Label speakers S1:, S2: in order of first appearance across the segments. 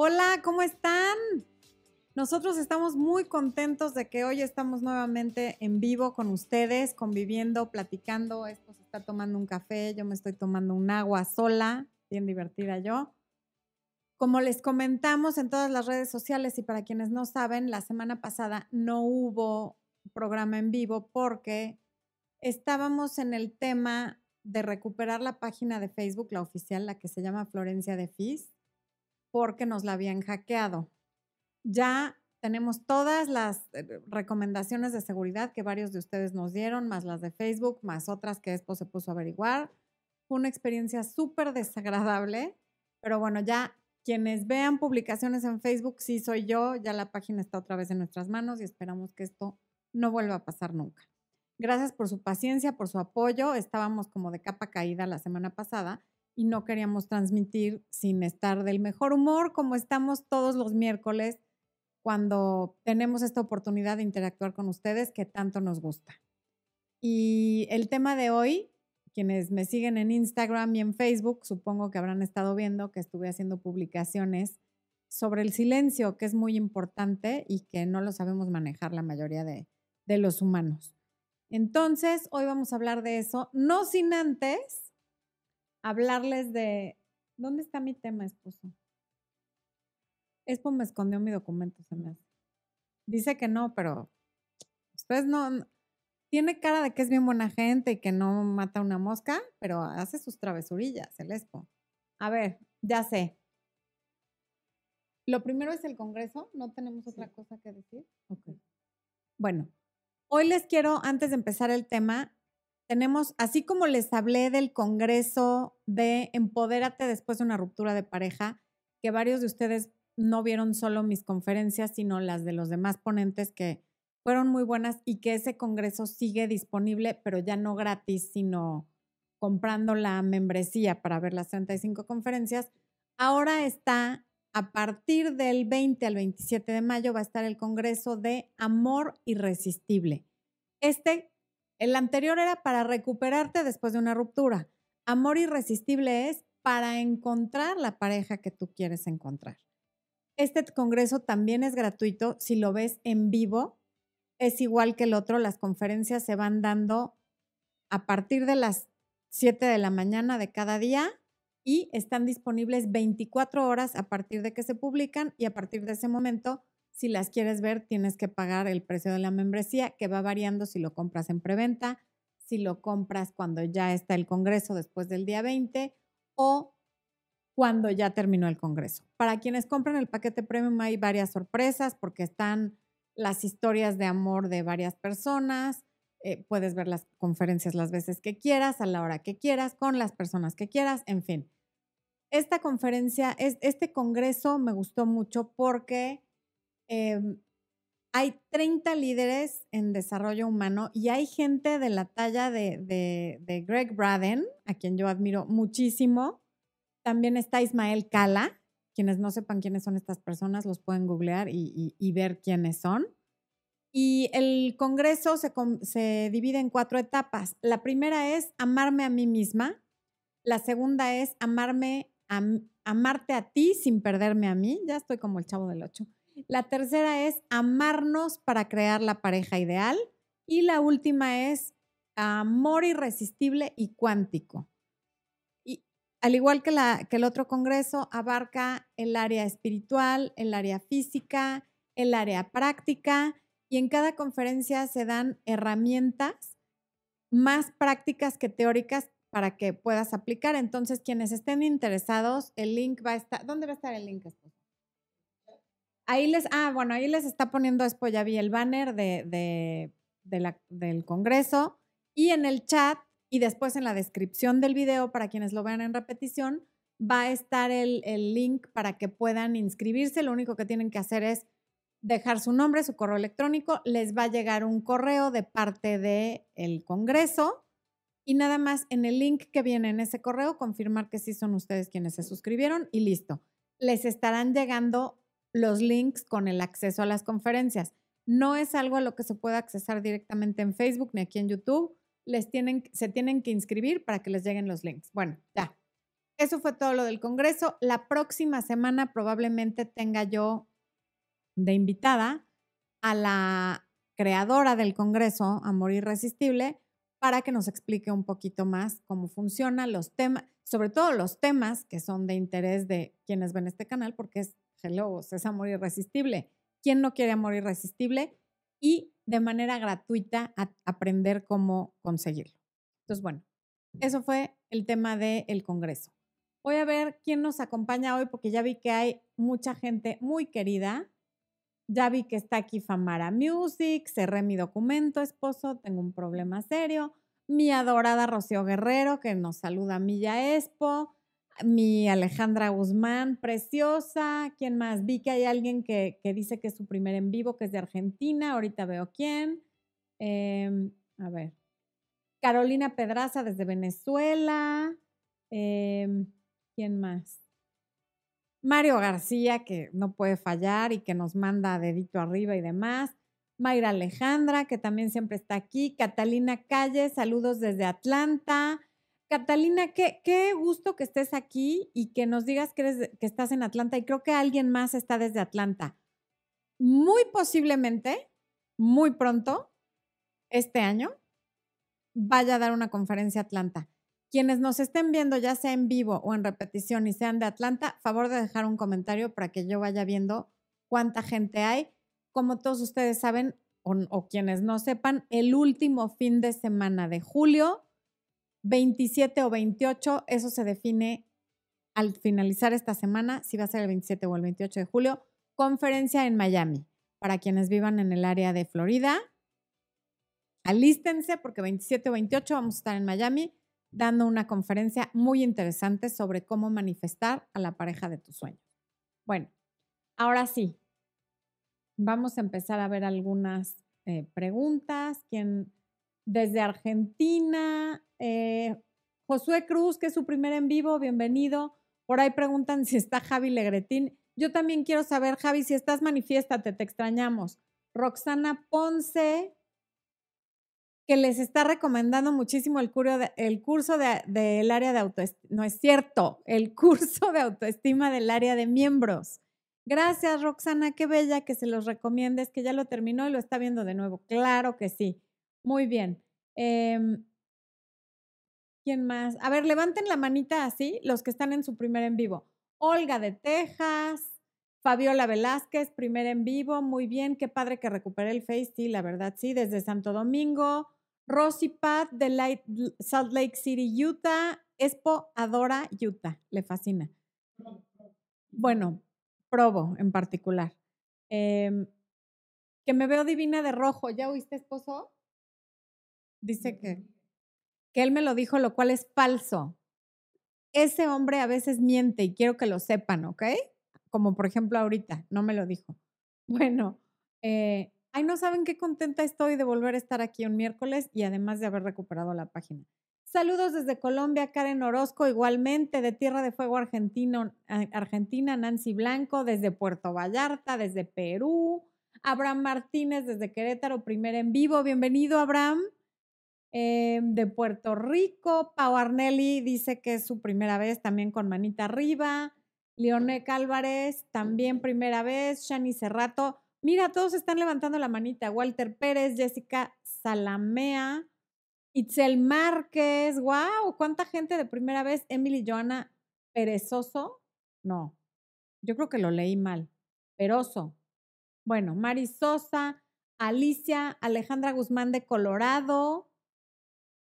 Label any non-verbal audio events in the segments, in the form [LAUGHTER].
S1: Hola, ¿cómo están? Nosotros estamos muy contentos de que hoy estamos nuevamente en vivo con ustedes, conviviendo, platicando. Esto se está tomando un café, yo me estoy tomando un agua sola, bien divertida yo. Como les comentamos en todas las redes sociales y para quienes no saben, la semana pasada no hubo programa en vivo porque estábamos en el tema de recuperar la página de Facebook, la oficial, la que se llama Florencia de Fis, porque nos la habían hackeado. Ya tenemos todas las eh, recomendaciones de seguridad que varios de ustedes nos dieron, más las de Facebook, más otras que después se puso a averiguar. Fue una experiencia súper desagradable, pero bueno, ya quienes vean publicaciones en Facebook, sí soy yo, ya la página está otra vez en nuestras manos y esperamos que esto no vuelva a pasar nunca. Gracias por su paciencia, por su apoyo. Estábamos como de capa caída la semana pasada y no queríamos transmitir sin estar del mejor humor como estamos todos los miércoles cuando tenemos esta oportunidad de interactuar con ustedes que tanto nos gusta. Y el tema de hoy, quienes me siguen en Instagram y en Facebook, supongo que habrán estado viendo que estuve haciendo publicaciones sobre el silencio, que es muy importante y que no lo sabemos manejar la mayoría de, de los humanos. Entonces, hoy vamos a hablar de eso, no sin antes hablarles de... ¿Dónde está mi tema, esposo? Expo me escondió mi documento, se me hace. Dice que no, pero ustedes no, tiene cara de que es bien buena gente y que no mata una mosca, pero hace sus travesurillas, el Expo. A ver, ya sé. Lo primero es el Congreso, no tenemos otra cosa que decir. Ok. Bueno, hoy les quiero, antes de empezar el tema, tenemos, así como les hablé del Congreso de Empodérate después de una ruptura de pareja, que varios de ustedes no vieron solo mis conferencias, sino las de los demás ponentes que fueron muy buenas y que ese congreso sigue disponible, pero ya no gratis, sino comprando la membresía para ver las 35 conferencias. Ahora está, a partir del 20 al 27 de mayo, va a estar el Congreso de Amor Irresistible. Este, el anterior era para recuperarte después de una ruptura. Amor Irresistible es para encontrar la pareja que tú quieres encontrar. Este congreso también es gratuito. Si lo ves en vivo, es igual que el otro. Las conferencias se van dando a partir de las 7 de la mañana de cada día y están disponibles 24 horas a partir de que se publican y a partir de ese momento, si las quieres ver, tienes que pagar el precio de la membresía que va variando si lo compras en preventa, si lo compras cuando ya está el congreso después del día 20 o cuando ya terminó el Congreso. Para quienes compran el paquete premium hay varias sorpresas porque están las historias de amor de varias personas, eh, puedes ver las conferencias las veces que quieras, a la hora que quieras, con las personas que quieras, en fin. Esta conferencia, este congreso me gustó mucho porque em, hay 30 líderes en desarrollo humano y hay gente de la talla de, Greg Braden, a quien yo admiro muchísimo, también está Ismael Cala. Quienes no sepan quiénes son estas personas, los pueden googlear y, ver quiénes son. Y el Congreso se, se, divide en cuatro etapas. La primera es amarme a mí misma. La segunda es amarme amarte a ti sin perderme a mí. Ya estoy como el chavo del ocho. La tercera es amarnos para crear la pareja ideal. Y la última es amor irresistible y cuántico al igual que, la, que el otro congreso, abarca el área espiritual, el área física, el área práctica y en cada conferencia se dan herramientas más prácticas que teóricas para que puedas aplicar. Entonces, quienes estén interesados, el link va a estar, ¿dónde va a estar el link? Ahí les, ah, bueno, ahí les está poniendo, el banner de, del Congreso y en el chat y después en la descripción del video, para quienes lo vean en repetición, va a estar el, link para que puedan inscribirse. Lo único que tienen que hacer es dejar su nombre, su correo electrónico. Les va a llegar un correo de parte del el Congreso y nada más en el link que viene en ese correo confirmar que sí son ustedes quienes se suscribieron y listo. Les estarán llegando los links con el acceso a las conferencias. No es algo a lo que se pueda accesar directamente en Facebook ni aquí en YouTube les tienen, se tienen que inscribir para que les lleguen los links. Bueno, ya. eso fue todo lo del Congreso. La próxima semana probablemente tenga yo de invitada a la creadora del Congreso, Amor Irresistible, para que nos explique un poquito más cómo funciona, los temas, sobre todo los temas que son de interés de quienes ven este canal, porque es, hello, es Amor Irresistible. ¿Quién no quiere Amor Irresistible? Y de manera gratuita aprender cómo conseguirlo. Entonces, bueno, eso fue el tema del Congreso. Voy a ver quién nos acompaña hoy porque ya vi que hay mucha gente muy querida. Ya vi que está aquí Famara Music, cerré mi documento, esposo, tengo un problema serio. Mi adorada Rocío Guerrero, que nos saluda Milla Expo. Mi Alejandra Guzmán, preciosa. ¿Quién más? Vi que hay alguien que, dice que es su primer en vivo, que es de Argentina. Ahorita veo quién. Em, a ver. Carolina Pedraza desde Venezuela. Em, ¿Quién más? Mario García, que no puede fallar y que nos manda dedito arriba y demás. Mayra Alejandra, que también siempre está aquí. Catalina Calle, saludos desde Atlanta. Catalina, qué, gusto que estés aquí y que nos digas que estás en Atlanta. Y creo que alguien más está desde Atlanta. Muy posiblemente, muy pronto, este año, vaya a dar una conferencia a Atlanta. Quienes nos estén viendo, ya sea en vivo o en repetición y sean de Atlanta, favor de dejar un comentario para que yo vaya viendo cuánta gente hay. Como todos ustedes saben, o, quienes no sepan, el último fin de semana de julio, 27 o 28, eso se define al finalizar esta semana, si va a ser el 27 o el 28 de julio, conferencia en Miami. Para quienes vivan en el área de Florida, alístense porque 27 o 28 vamos a estar en Miami dando una conferencia muy interesante sobre cómo manifestar a la pareja de tus sueños. Bueno, ahora sí, vamos a empezar a ver algunas eh, preguntas. ¿Quién? Desde Argentina, eh, Josué Cruz, que es su primer en vivo, bienvenido. Por ahí preguntan si está Javi Legretín. Yo también quiero saber, Javi, si estás, manifiéstate, te extrañamos. Roxana Ponce, que les está recomendando muchísimo el, el curso del área de autoestima. No es cierto, el curso de autoestima del área de miembros. Gracias, Roxana, qué bella que se los recomiendes, que ya lo terminó y lo está viendo de nuevo. Claro que sí. Muy bien. Em, ¿Quién más? A ver, levanten la manita así, los que están en su primer en vivo. Olga de Texas, Fabiola Velázquez, primer en vivo, muy bien, qué padre que recuperé el Face, sí, la verdad, sí, desde Santo Domingo. Rosy Pat de Salt Lake City, Utah. Expo adora Utah, le fascina. Bueno, Provo en particular. Em, que me veo divina de rojo. ¿Ya oíste, esposo? Dice que, que él me lo dijo, lo cual es falso. Ese hombre a veces miente y quiero que lo sepan, ¿ok? Como por ejemplo ahorita, no me lo dijo. [LAUGHS] Bueno, eh, Ay, no saben qué contenta estoy de volver a estar aquí un miércoles y además de haber recuperado la página. Saludos desde Colombia, Karen Orozco, igualmente de Tierra de Fuego Argentino, Argentina, Nancy Blanco, desde Puerto Vallarta, desde Perú, Abraham Martínez desde Querétaro, primer en vivo, bienvenido Abraham. Em, de Puerto Rico, Pau Arnelli dice que es su primera vez también con manita arriba. Leone Álvarez, también primera vez. Shani Cerrato, Mira, todos están levantando la manita. Walter Pérez, Jessica Salamea, Itzel Márquez. ¡Wow! ¿Cuánta gente de primera vez? Emily Joana Perezoso. No, yo creo que lo leí mal. Peroso. Bueno, Mari Sosa, Alicia, Alejandra Guzmán de Colorado.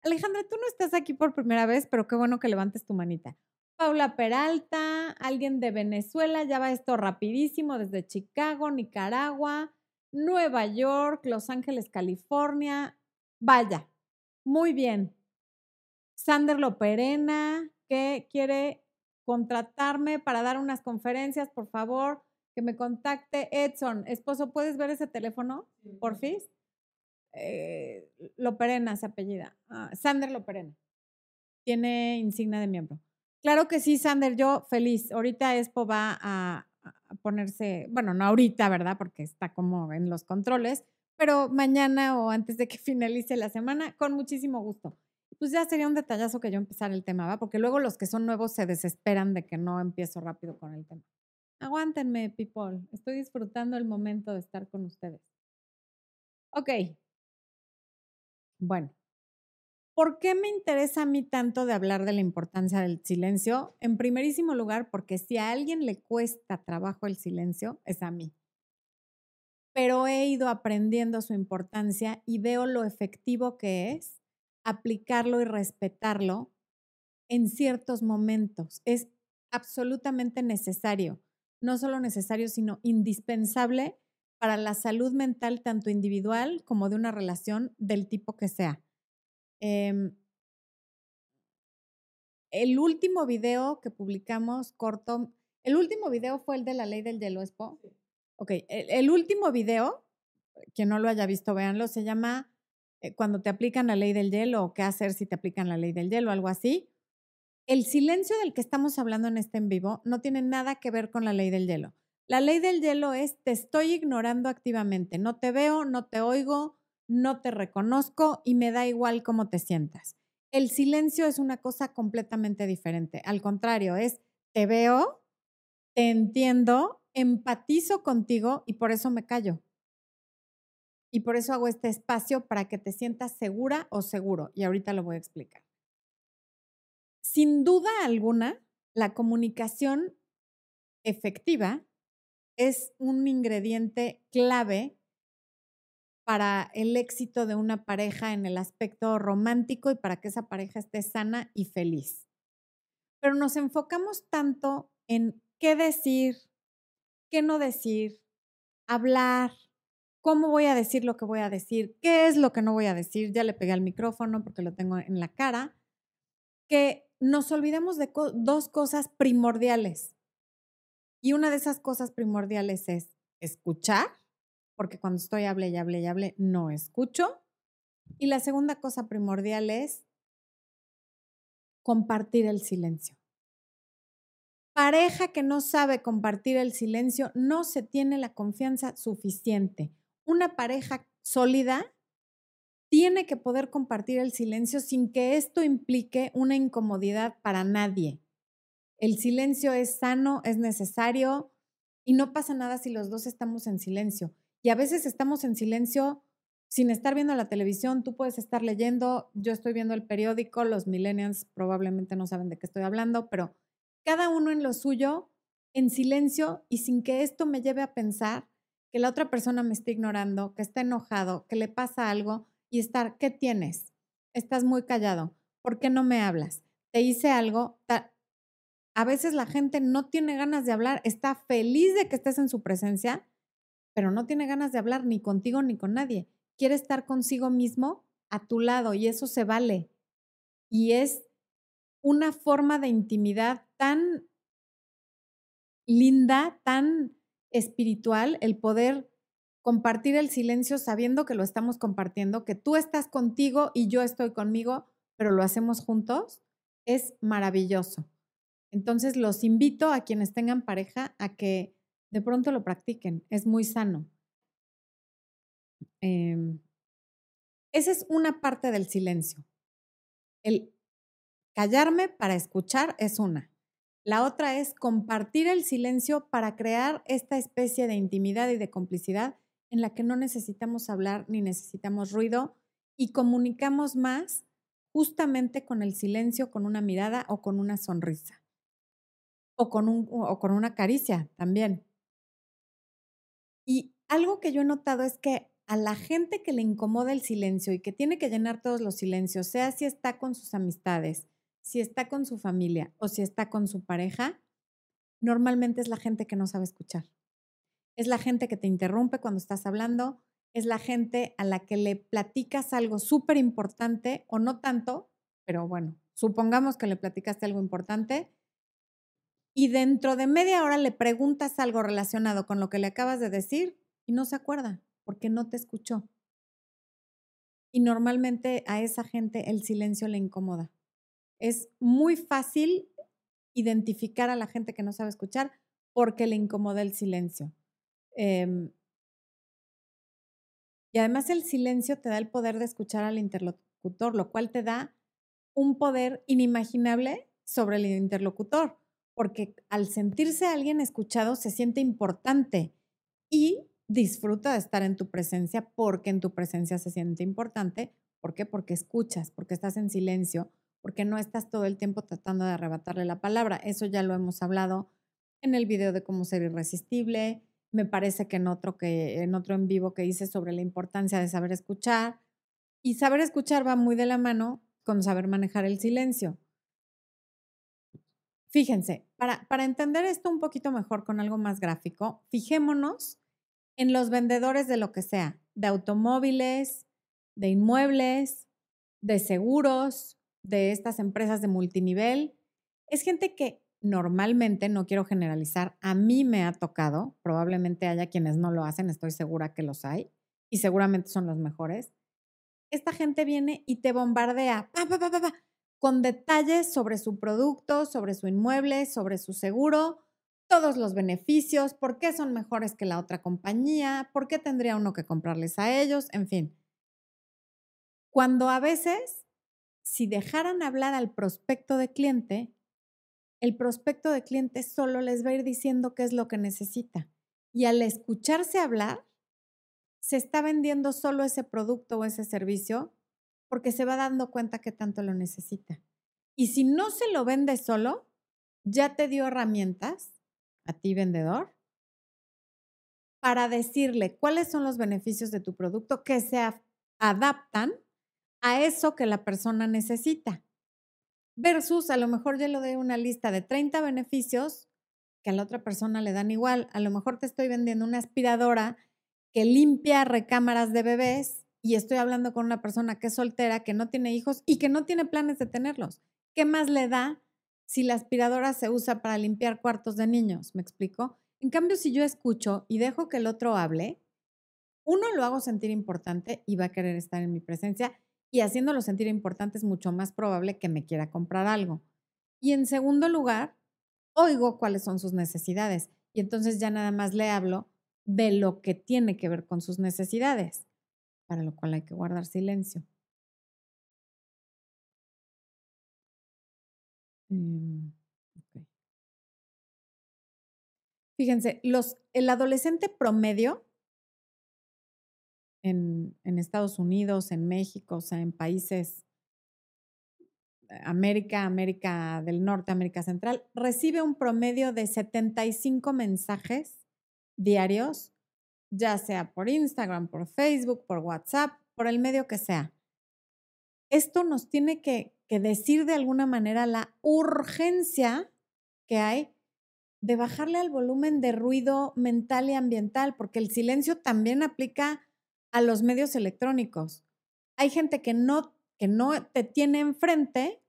S1: Alejandra, tú no estás aquí por primera vez, pero qué bueno que levantes tu manita. Paula Peralta, alguien de Venezuela, ya va esto rapidísimo, desde Chicago, Nicaragua, Nueva York, Los Ángeles, California. Vaya, muy bien. Sander Loperena, que quiere contratarme para dar unas conferencias, por favor, que me contacte. Edson, esposo, ¿puedes ver ese teléfono, por fin? Eh, Loperena se apellida. Ah, Sander Loperena. Tiene insignia de miembro. Claro que sí, Sander, yo feliz. Ahorita Expo va a, ponerse, bueno, no ahorita, ¿verdad? Porque está como en los controles, pero mañana o antes de que [LAUGHS] finalice la semana, con muchísimo gusto. pues ya sería un detallazo que yo empezara el tema, ¿va? Porque luego los que son nuevos se desesperan de que no empiezo rápido con el tema. Aguántenme, people. Estoy disfrutando el momento de estar con ustedes. Ok. Bueno, ¿por qué me interesa a mí tanto de hablar de la importancia del silencio? En primerísimo lugar, porque si a alguien le cuesta trabajo el silencio, es a mí. Pero he ido aprendiendo su importancia y veo lo efectivo que es aplicarlo y respetarlo en ciertos momentos. Es absolutamente necesario, no solo necesario, sino indispensable para la salud mental tanto individual como de una relación del tipo que sea. Em, el último video que publicamos corto, el último video fue el de la ley del hielo, ¿espo? Ok, el, último video, quien no lo haya visto, véanlo, se llama eh, Cuando te aplican la ley del hielo o qué hacer si te aplican la ley del hielo, algo así. El silencio del que estamos hablando en este en vivo no tiene nada que ver con la ley del hielo. La ley del hielo es te estoy ignorando activamente, no te veo, no te oigo, no te reconozco y me da igual cómo te sientas. El silencio es una cosa completamente diferente. Al contrario, es te veo, te entiendo, empatizo contigo y por eso me callo. Y por eso hago este espacio para que te sientas segura o seguro. Y ahorita lo voy a explicar. Sin duda alguna, la comunicación efectiva es un ingrediente clave para el éxito de una pareja en el aspecto romántico y para que esa pareja esté sana y feliz. Pero nos enfocamos tanto en qué decir, qué no decir, hablar, cómo voy a decir lo que voy a decir, qué es lo que no voy a decir, ya le pegué al micrófono porque lo tengo en la cara, que nos olvidamos de dos cosas primordiales. Y una de esas cosas primordiales es escuchar porque cuando estoy hable y hable y hable no escucho. Y la segunda cosa primordial es compartir el silencio. Pareja que no sabe compartir el silencio no se tiene la confianza suficiente. Una pareja sólida tiene que poder compartir el silencio sin que esto implique una incomodidad para nadie. El silencio es sano, es necesario y no pasa nada si los dos estamos en silencio. Y a veces estamos en silencio sin estar viendo la televisión, tú puedes estar leyendo, yo estoy viendo el periódico, los millennials probablemente no saben de qué estoy hablando, pero cada uno en lo suyo, en silencio y sin que esto me lleve a pensar que la otra persona me está ignorando, que está enojado, que le pasa algo y estar, ¿qué tienes? Estás muy callado, ¿por qué no me hablas? Te hice algo. A veces la gente no tiene ganas de hablar, está feliz de que estés en su presencia, pero no tiene ganas de hablar ni contigo ni con nadie. Quiere estar consigo mismo a tu lado y eso se vale. Y es una forma de intimidad tan linda, tan espiritual, el poder compartir el silencio sabiendo que lo estamos compartiendo, que tú estás contigo y yo estoy conmigo, pero lo hacemos juntos, es maravilloso. Entonces los invito a quienes tengan pareja a que de pronto lo practiquen, es muy sano. Em, esa es una parte del silencio. El callarme para escuchar es una. La otra es compartir el silencio para crear esta especie de intimidad y de complicidad en la que no necesitamos hablar ni necesitamos ruido y comunicamos más justamente con el silencio, con una mirada o con una sonrisa o con, un, o con una caricia también. Y algo que yo he notado es que a la gente que le incomoda el silencio y que tiene que llenar todos los silencios, sea si está con sus amistades, si está con su familia o si está con su pareja, normalmente es la gente que no sabe escuchar. Es la gente que te interrumpe cuando estás hablando, es la gente a la que le platicas algo súper importante o no tanto, pero bueno, supongamos que le platicaste algo importante y dentro de media hora le preguntas algo relacionado con lo que le acabas de decir y no se acuerda porque no te escuchó. Y normalmente a esa gente el silencio le incomoda. Es muy fácil identificar a la gente que no sabe escuchar porque le incomoda el silencio. Em, y además el silencio te da el poder de escuchar al interlocutor, lo cual te da un poder inimaginable sobre el interlocutor, porque al sentirse alguien escuchado se siente importante y disfruta de estar en tu presencia porque en tu presencia se siente importante. ¿Por qué? Porque escuchas, porque estás en silencio, porque no estás todo el tiempo tratando de arrebatarle la palabra. Eso ya lo hemos hablado en el video de cómo ser irresistible. Me parece que en otro que en otro en vivo que hice sobre la importancia de saber escuchar y saber escuchar va muy de la mano con saber manejar el silencio. Fíjense, para, para entender esto un poquito mejor con algo más gráfico, fijémonos en los vendedores de lo que sea, de automóviles, de inmuebles, de seguros, de estas empresas de multinivel. Es gente que normalmente, no quiero generalizar, a mí me ha tocado, probablemente haya quienes no lo hacen, estoy segura que los hay, y seguramente son los mejores. Esta gente viene y te bombardea con detalles sobre su producto, sobre su inmueble, sobre su seguro, todos los beneficios, por qué son mejores que la otra compañía, por qué tendría uno que comprarles a ellos, en fin. Cuando a veces, si dejaran hablar al prospecto de cliente, el prospecto de cliente solo les va a ir diciendo qué es lo que necesita. Y al escucharse hablar, se está vendiendo solo ese producto o ese servicio porque se va dando cuenta que tanto lo necesita. Y si no se lo vende solo, ya te dio herramientas a ti vendedor para decirle cuáles son los beneficios de tu producto que se adaptan a eso que la persona necesita. Versus a lo mejor ya lo doy una lista de 30 beneficios que a la otra persona le dan igual. A lo mejor te estoy vendiendo una aspiradora que limpia recámaras de bebés y estoy hablando con una persona que es soltera, que no tiene hijos y que no tiene planes de tenerlos. ¿Qué más le da si la aspiradora se usa para limpiar cuartos de niños, ¿me explico? En cambio, si yo escucho y dejo que el otro hable, uno lo hago sentir importante y va a querer estar en mi presencia y haciéndolo sentir importante es mucho más probable que me quiera comprar algo. Y en segundo lugar, oigo cuáles son sus necesidades y entonces ya nada más le hablo de lo que tiene que ver con sus necesidades, para lo cual hay que guardar silencio. Mm, Fíjense, el adolescente promedio en, en, Estados Unidos, en México, o sea, en países América, América del Norte, América Central, recibe un promedio de 75 mensajes diarios, ya sea por Instagram, por Facebook, por WhatsApp, por el medio que sea. Esto nos tiene que decir de alguna manera la urgencia que hay de bajarle al volumen de ruido mental y ambiental, porque el silencio también aplica a los medios electrónicos. Hay gente que no, que no te tiene enfrente,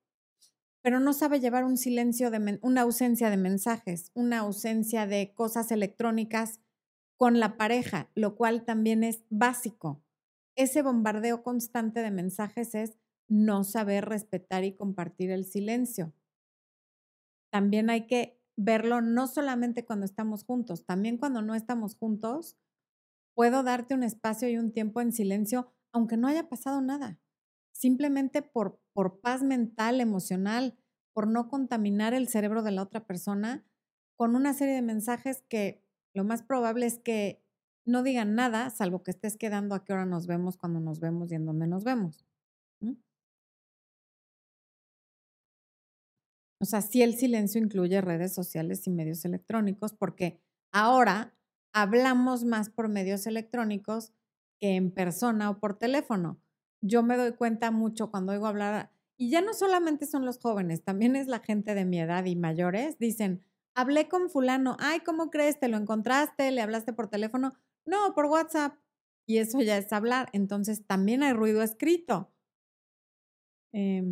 S1: pero no sabe llevar un silencio de una ausencia de mensajes, una ausencia de cosas electrónicas con la pareja, lo cual también es básico. Ese bombardeo constante de mensajes es no saber respetar y compartir el silencio. También hay que verlo no solamente cuando estamos juntos, también cuando no estamos juntos, puedo darte un espacio y un tiempo en silencio, aunque no haya pasado nada, simplemente por, por paz mental, emocional, por no contaminar el cerebro de la otra persona con una serie de mensajes que lo más probable es que no digan nada, salvo que estés quedando a qué hora nos vemos, cuando nos vemos y en dónde nos vemos. O sea, sí el silencio incluye redes sociales y medios electrónicos porque ahora hablamos más por medios electrónicos que en persona o por teléfono. Yo me doy cuenta mucho cuando oigo hablar, y ya no solamente son los jóvenes, también es la gente de mi edad y mayores, dicen, hablé con fulano, ay, ¿cómo crees? ¿Te lo encontraste? ¿Le hablaste por teléfono? No, por WhatsApp. Y eso ya es hablar. Entonces también hay ruido escrito. Eh,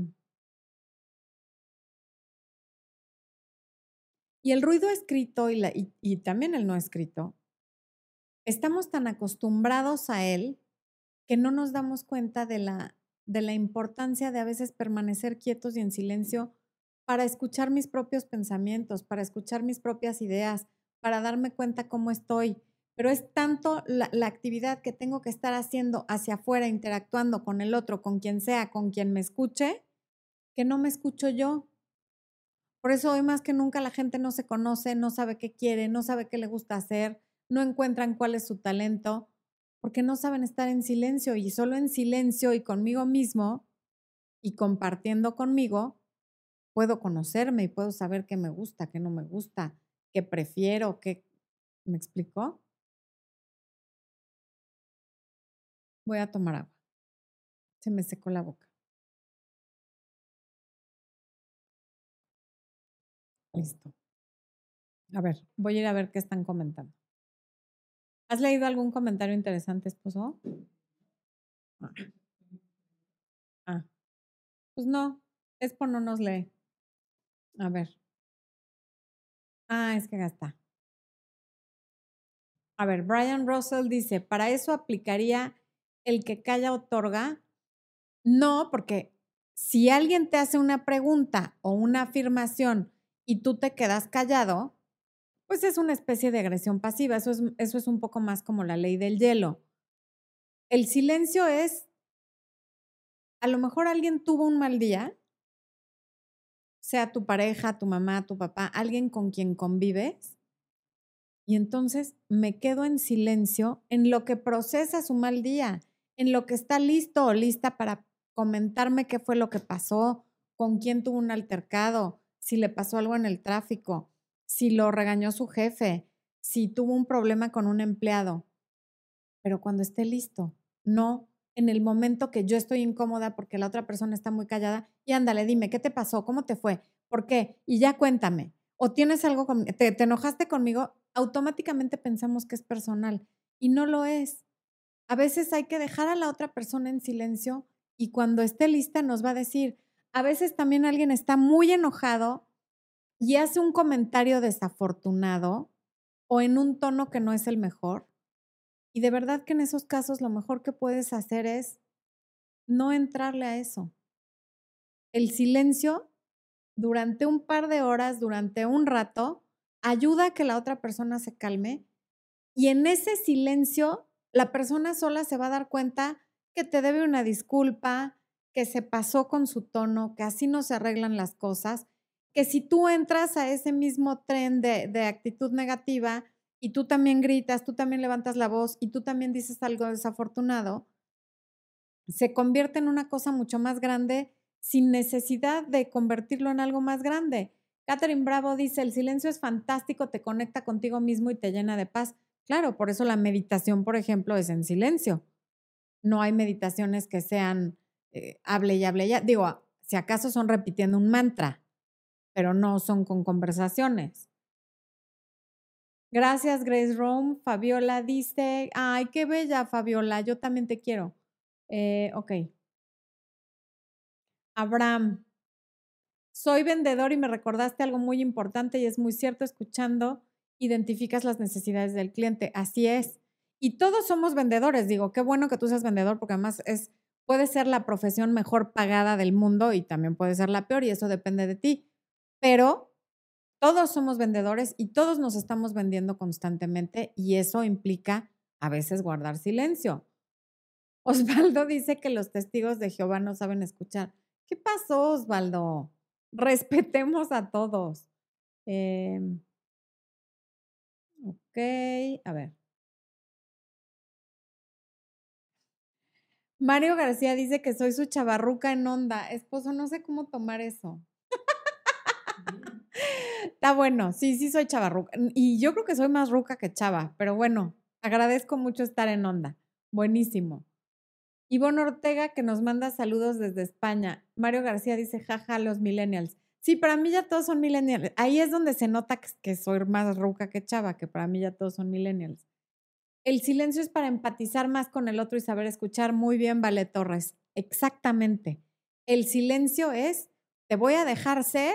S1: Y el ruido escrito y, también el no escrito, estamos tan acostumbrados a él que no nos damos cuenta de la, de la importancia de a veces permanecer quietos y en silencio para escuchar mis propios pensamientos, para escuchar mis propias ideas, para darme cuenta cómo estoy. Pero es tanto la, actividad que tengo que estar haciendo hacia afuera, interactuando con el otro, con quien sea, con quien me escuche, que no me escucho yo. Por eso hoy más que nunca la gente no se conoce, no sabe qué quiere, no sabe qué le gusta hacer, no encuentran cuál es su talento, porque no saben estar en silencio y solo en silencio y conmigo mismo y compartiendo conmigo, puedo conocerme y puedo saber qué me gusta, qué no me gusta, qué prefiero, qué... ¿Me explicó? Voy a tomar agua. Se me secó la boca. Listo. A ver, voy a ir a ver qué están comentando. ¿Has leído algún comentario interesante, esposo? Ah. ah. Pues no, Expo no nos lee. A ver. Ah, es que gasta. A ver, Brian Russell dice, para eso aplicaría el que calla otorga. No, porque si alguien te hace una pregunta o una afirmación y tú te quedas callado, pues es una especie de agresión pasiva. Eso es, eso es un poco más como la ley del hielo. El silencio es, a lo mejor alguien tuvo un mal día sea tu pareja, tu mamá, tu papá, alguien con quien convives. Y entonces me quedo en silencio en lo que procesa su mal día, en lo que está listo o lista para comentarme qué fue lo que pasó, con quién tuvo un altercado, si le pasó algo en el tráfico, si lo regañó su jefe, si tuvo un problema con un empleado. Pero cuando esté listo, no en el momento que yo estoy incómoda porque la otra persona está muy callada y ándale, dime, ¿qué te pasó? ¿Cómo te fue? ¿Por qué? Y ya cuéntame. O tienes algo, con, te, te enojaste conmigo, automáticamente pensamos que es personal y no lo es. A veces hay que dejar a la otra persona en silencio y cuando esté lista nos va a decir, a veces también alguien está muy enojado y hace un comentario desafortunado o en un tono que no es el mejor y de verdad que en esos casos lo mejor que puedes hacer es no entrarle a eso. El silencio durante un par de horas, durante un rato, ayuda a que la otra persona se calme y en ese silencio la persona sola se va a dar cuenta que te debe una disculpa, que se pasó con su tono, que así no se arreglan las cosas, que si tú entras a ese mismo tren de, de actitud negativa, y tú también gritas, tú también levantas la voz y tú también dices algo desafortunado, se convierte en una cosa mucho más grande sin necesidad de convertirlo en algo más grande. Catherine Bravo dice, el silencio es fantástico, te conecta contigo mismo y te llena de paz. Claro, por eso la meditación, por ejemplo, es en silencio. No hay meditaciones que sean eh, hable y hable ya. Digo, si acaso son repitiendo un mantra, pero no son con conversaciones. Gracias, Grace Rome. Fabiola dice, ay, qué bella, Fabiola, yo también te quiero. Eh, ok. Abraham, soy vendedor y me recordaste algo muy importante y es muy cierto, escuchando, identificas las necesidades del cliente. Así es. Y todos somos vendedores, digo, qué bueno que tú seas vendedor porque además es, puede ser la profesión mejor pagada del mundo y también puede ser la peor y eso depende de ti. Pero todos somos vendedores y todos nos estamos vendiendo constantemente y eso implica a veces guardar silencio. [LAUGHS] Osvaldo dice que los testigos de Jehová no saben escuchar. ¿Qué pasó, Osvaldo? Respetemos a todos. Em, ok, a ver. Mario García dice que soy su chavarruca en onda. Esposo, no sé cómo tomar eso. Está bueno, sí, sí soy chavarruca. Y yo creo que soy más ruca que chava, pero bueno, agradezco mucho estar en onda. Buenísimo. Ivonne Ortega que nos manda saludos desde España. Mario García dice, jaja, los millennials. Sí, para mí ya todos son millennials. Ahí es donde se nota que soy más ruca que chava, que para mí ya todos son millennials. El silencio es para empatizar más con el otro y saber escuchar. Muy bien, Vale Torres. Exactamente. El silencio es, te voy a dejar ser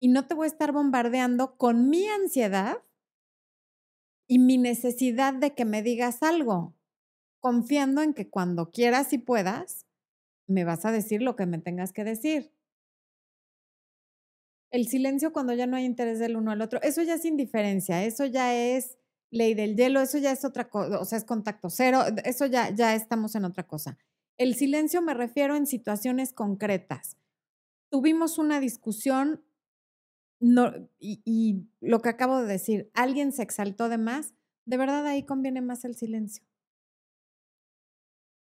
S1: y no te voy a estar bombardeando con mi ansiedad y mi necesidad de que me digas algo, confiando en que cuando quieras y puedas, me vas a decir lo que me tengas que decir. El silencio cuando ya no hay interés del uno al otro, eso ya es indiferencia, eso ya es ley del hielo, eso ya es otra cosa, o sea, es contacto cero, eso ya, ya estamos en otra cosa. El silencio me refiero en situaciones concretas tuvimos una discusión no, y, y lo que acabo de decir, alguien se exaltó de más, de verdad ahí conviene más el silencio.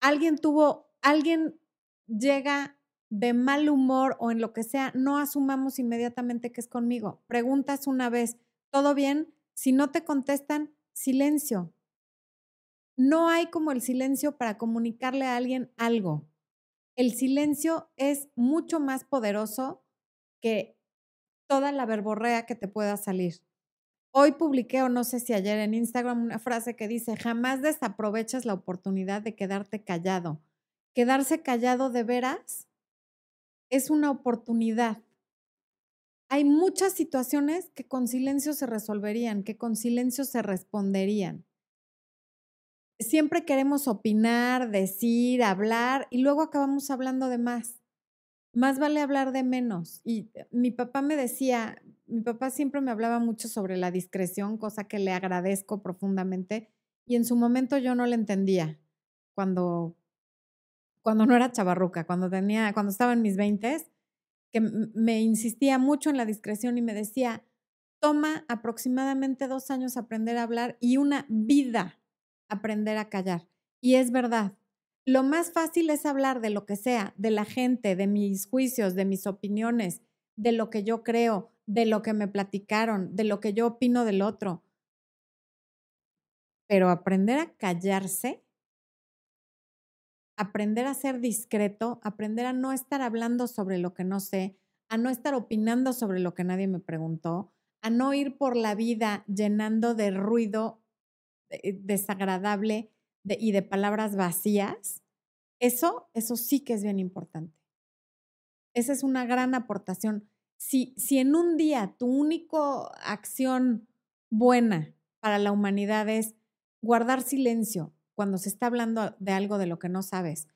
S1: Alguien tuvo, alguien llega de mal humor o en lo que sea, no asumamos inmediatamente que es conmigo. Preguntas una vez, ¿todo bien? Si no te contestan, silencio. No hay como el silencio para comunicarle a alguien algo. El silencio es mucho más poderoso que toda la verborrea que te pueda salir. Hoy publiqué, o no sé si ayer en Instagram, una frase que dice, jamás desaprovechas la oportunidad de quedarte callado. Quedarse callado de veras es una oportunidad. Hay muchas situaciones que con silencio se resolverían, que con silencio se responderían. Siempre queremos opinar, decir, hablar y luego acabamos hablando de más. Más vale hablar de menos. Y eh, mi papá me decía, mi papá siempre me hablaba mucho sobre la discreción, cosa que le agradezco profundamente. Y en su momento yo no le entendía cuando cuando no era chavarruca, cuando tenía, cuando estaba en mis veintes, que me insistía mucho en la discreción y me decía, toma aproximadamente dos años aprender a hablar y una vida aprender a callar. Y es verdad. Lo más fácil es hablar de lo que sea, de la gente, de mis juicios, de mis opiniones, de lo que yo creo, de lo que me platicaron, de lo que yo opino del otro. Pero aprender a callarse aprender a ser discreto, aprender a no estar hablando sobre lo que no sé, a no estar opinando sobre lo que nadie me preguntó, a no ir por la vida llenando de ruido eh, y de palabras vacías, eso, eso sí que es bien importante. Esa es una gran aportación. Si, si en un día tu única acción buena para la humanidad es guardar silencio, cuando se está hablando de algo de lo que no sabes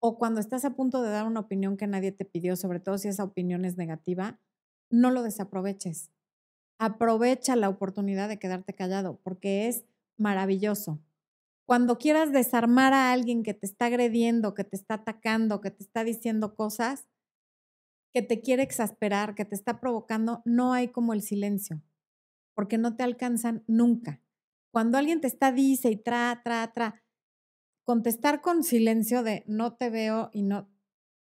S1: o cuando estás a punto de dar una opinión que nadie te pidió, sobre todo si esa opinión es negativa, no lo desaproveches. Aprovecha la oportunidad de quedarte callado porque es maravilloso. Cuando quieras desarmar a alguien que te está agrediendo, que te está atacando, que te está diciendo cosas, que te quiere exasperar, que te está provocando, no hay como el silencio, porque no te alcanzan nunca. Cuando alguien te está dice y tra, tra, tra, contestar con silencio de no te veo y no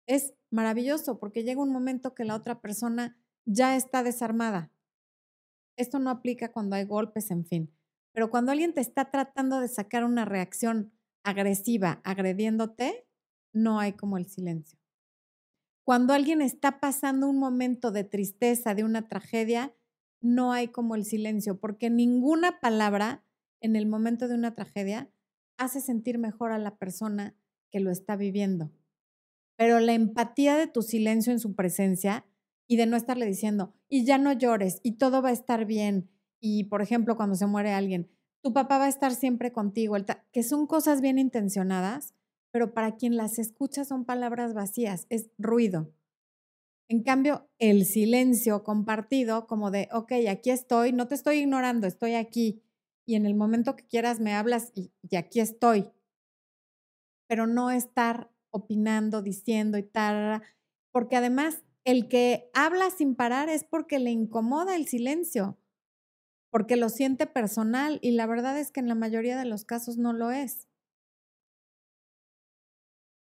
S1: es maravilloso porque llega un momento que la otra persona ya está desarmada. Esto no aplica cuando hay golpes, en fin. Pero cuando alguien te está tratando de sacar una reacción agresiva, agrediéndote, no hay como el silencio. Cuando alguien está pasando un momento de tristeza, de una tragedia, no hay como el silencio, porque ninguna palabra en el momento de una tragedia hace sentir mejor a la persona que lo está viviendo. Pero la empatía de tu silencio en su presencia y de no estarle diciendo, y ya no llores, y todo va a estar bien, y por ejemplo, cuando se muere alguien, tu papá va a estar siempre contigo, que son cosas bien intencionadas, pero para quien las escucha son palabras vacías, es ruido. En cambio, el silencio compartido, como de, ok, aquí estoy, no te estoy ignorando, estoy aquí, y en el momento que quieras me hablas y, aquí estoy. Pero no estar opinando, diciendo y tal, porque además el que habla sin parar es porque le incomoda el silencio, porque lo siente personal y la verdad es que en la mayoría de los casos no lo es.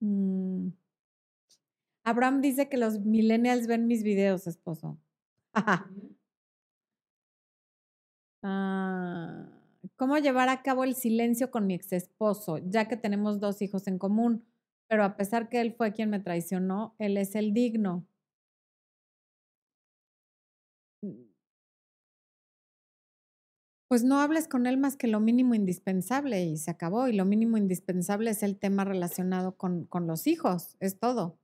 S1: Mm. Abraham dice que los millennials ven mis videos, esposo. ah. ¿Cómo llevar a cabo el silencio con mi ex esposo, ya que tenemos dos hijos en común? Pero a pesar que él fue quien me traicionó, él es el digno. Pues no hables con él más que lo mínimo indispensable y se acabó. Y lo mínimo indispensable es el tema relacionado con, con los hijos, es todo.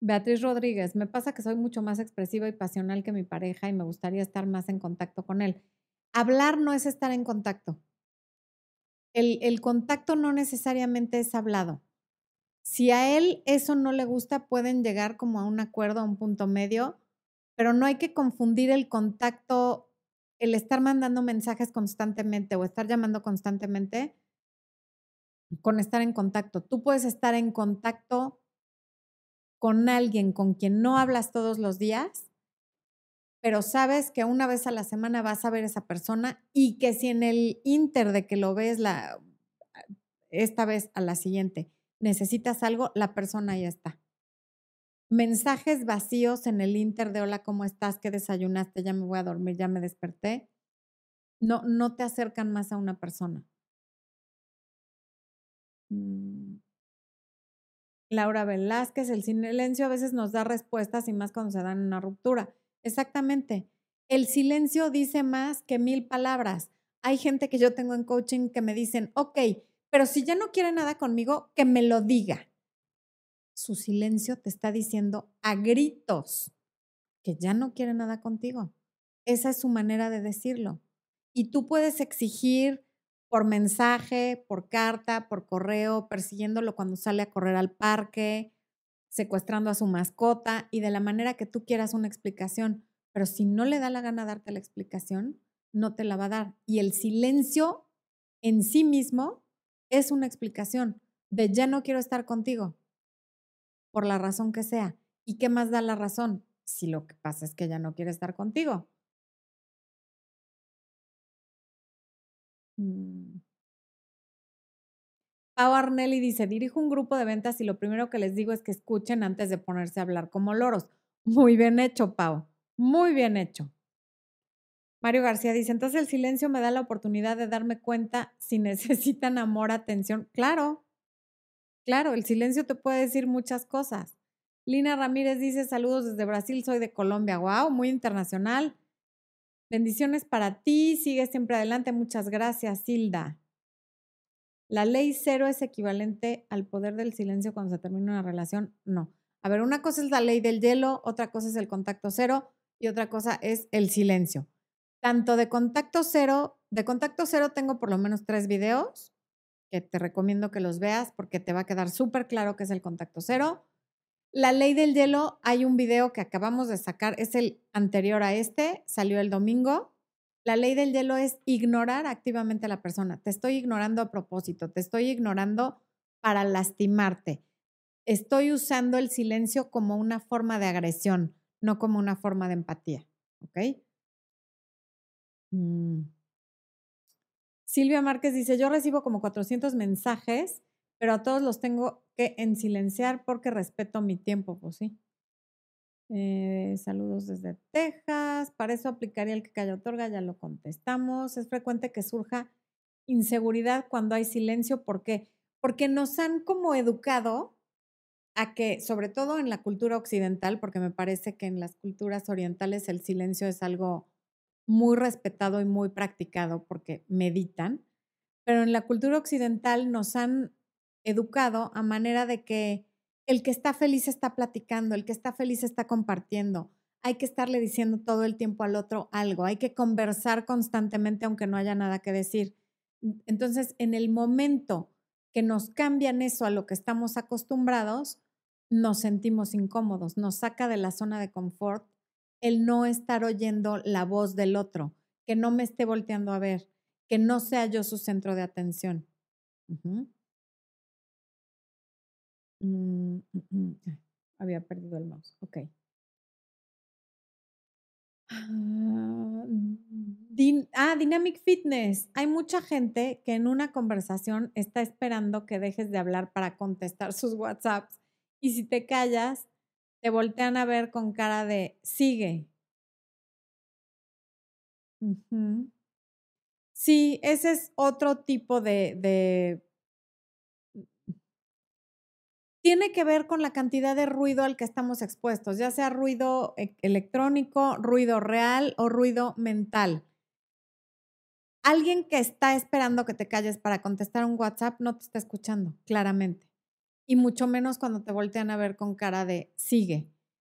S1: Beatriz Rodríguez, me pasa que soy mucho más expresiva y pasional que mi pareja y me gustaría estar más en contacto con él hablar no es estar en contacto. El, contacto no necesariamente es hablado. Si a él eso no le gusta, pueden llegar como a un acuerdo, a un punto medio, pero no hay que confundir el contacto, el estar mandando mensajes constantemente o estar llamando constantemente con estar en contacto. Tú puedes estar en contacto con alguien con quien no hablas todos los días, pero sabes que una vez a la semana vas a ver a esa persona y que si en el inter de que lo ves la, esta vez a la siguiente necesitas algo, la persona ya está. Mensajes vacíos en el inter de hola, ¿cómo estás? ¿Qué desayunaste? Ya me voy a dormir, ya me desperté. No, no te acercan más a una persona. Mm. Laura Velázquez, el silencio a veces nos da respuestas y más cuando se dan una ruptura. Exactamente. El silencio dice más que mil palabras. Hay gente que yo tengo en coaching que me dicen, ok, pero si ya no quiere nada conmigo, que me lo diga. Su silencio te está diciendo a gritos que ya no quiere nada contigo. Esa es su manera de decirlo. Y tú puedes exigir por mensaje, por carta, por correo, persiguiéndolo cuando sale a correr al parque, secuestrando a su mascota y de la manera que tú quieras una explicación. Pero si no le da la gana darte la explicación, no te la va a dar. Y el silencio en sí mismo es una explicación de ya no quiero estar contigo, por la razón que sea. ¿Y qué más da la razón? Si lo que pasa es que ya no quiere estar contigo. Mm. Pau Arnelli dice, dirijo un grupo de ventas y lo primero que les digo es que escuchen antes de ponerse a hablar como loros. Muy bien hecho, Pau. Muy bien hecho. Mario García dice, entonces el silencio me da la oportunidad de darme cuenta si [LAUGHS] necesitan amor, atención. Claro, claro, el silencio te puede decir muchas cosas. Lina Ramírez dice, saludos desde Brasil, soy de Colombia. Wow, muy internacional. Bendiciones para ti, sigue siempre adelante. Muchas gracias, Hilda. ¿La ley cero es equivalente al poder del silencio cuando se termina una relación? No. A ver, una cosa es la ley del hielo, otra cosa es el contacto cero y otra cosa es el silencio. Tanto de contacto cero, de contacto cero tengo por lo menos tres videos que te recomiendo que los veas porque te va a quedar súper claro qué es el contacto cero. La ley del hielo, hay un video que acabamos de sacar, es el anterior a este, salió el domingo. La ley del hielo es ignorar activamente a la persona. Te estoy ignorando a propósito, te estoy ignorando para lastimarte. Estoy usando el silencio como una forma de agresión, no como una forma de empatía. ¿Ok? Mm. Silvia Márquez dice, yo recibo como 400 mensajes pero a todos los tengo que en silenciar porque respeto mi tiempo, pues sí. Eh, saludos desde Texas. Para eso aplicaría el que calla otorga, ya lo contestamos. Es frecuente que surja inseguridad cuando hay silencio. ¿Por qué? Porque nos han como educado a que, sobre todo en la cultura occidental, porque me parece que en las culturas orientales el silencio es algo muy respetado y muy practicado porque meditan, pero en la cultura occidental nos han educado a manera de que el que está feliz está platicando, el que está feliz está compartiendo. Hay que estarle diciendo todo el tiempo al otro algo, hay que conversar constantemente aunque no haya nada que decir. Entonces, en el momento que nos cambian eso a lo que estamos acostumbrados, nos sentimos incómodos, nos saca de la zona de confort el no estar oyendo la voz del otro, que no me esté volteando a ver, que no sea yo su centro de atención. Mm, mm, mm, había perdido el mouse. Ok. Ah, ah, Dynamic Fitness. Hay mucha gente que en una conversación está esperando que dejes de hablar para contestar [LAUGHS] sus WhatsApps y si te callas, te voltean a ver con cara de sigue. Sí, ese es otro tipo de tiene que ver con la cantidad de ruido al que estamos expuestos, ya sea ruido e, electrónico, ruido real o ruido mental. Alguien que está esperando que te calles para contestar un WhatsApp no te está escuchando, claramente. Y mucho menos cuando te voltean a ver con cara de sigue.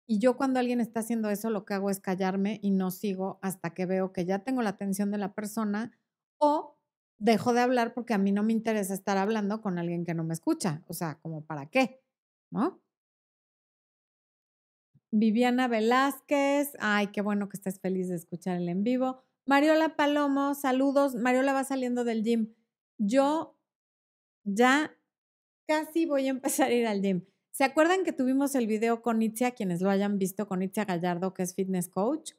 S1: Y yo cuando alguien está haciendo eso, lo que hago es callarme y no sigo hasta que veo que ya tengo la atención de la persona o dejo de hablar porque a mí no me interesa estar hablando con alguien que no me escucha. O sea, como para qué, ¿no? Viviana Velázquez, ay, qué bueno que estés feliz de escuchar el en vivo. Mariola Palomo, saludos. Mariola va saliendo del gym. Yo ya casi voy a empezar a ir al gym. ¿Se acuerdan que tuvimos el video con Itzia, quienes lo hayan visto, con Itzia Gallardo, que es fitness coach?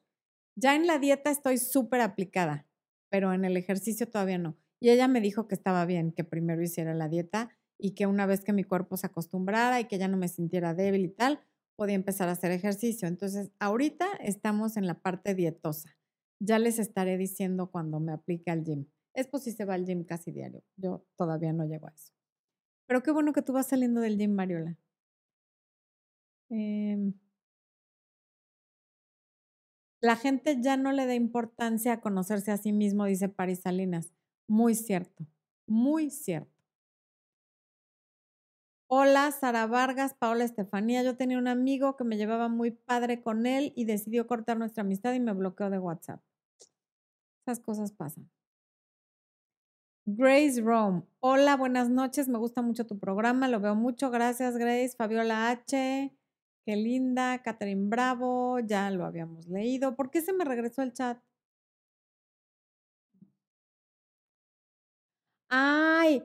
S1: Ya en la dieta estoy súper aplicada, pero en el ejercicio todavía no. Y ella me dijo que estaba bien, que primero hiciera la dieta y que una vez que mi cuerpo se acostumbrara y que ya no me sintiera débil y tal, podía empezar a hacer ejercicio. Entonces, ahorita estamos en la parte dietosa. Ya les estaré diciendo cuando me aplique al gym. Es pues si se va al gym casi diario. Yo todavía no llego a eso. Pero qué bueno que tú vas saliendo del gym, Mariola. Em, la gente ya no le da importancia a conocerse a sí mismo, dice Paris Salinas. Muy cierto, muy cierto. Hola, Sara Vargas, Paola Estefanía. Yo tenía un amigo que me llevaba muy padre con él y decidió cortar nuestra amistad y me bloqueó de WhatsApp. Esas cosas pasan. Grace Rome. Hola, buenas noches. Me gusta mucho tu programa. Lo veo mucho. Gracias, Grace. Fabiola H. Qué linda. Catherine Bravo. Ya lo habíamos leído. ¿Por qué se me regresó el chat? Ay,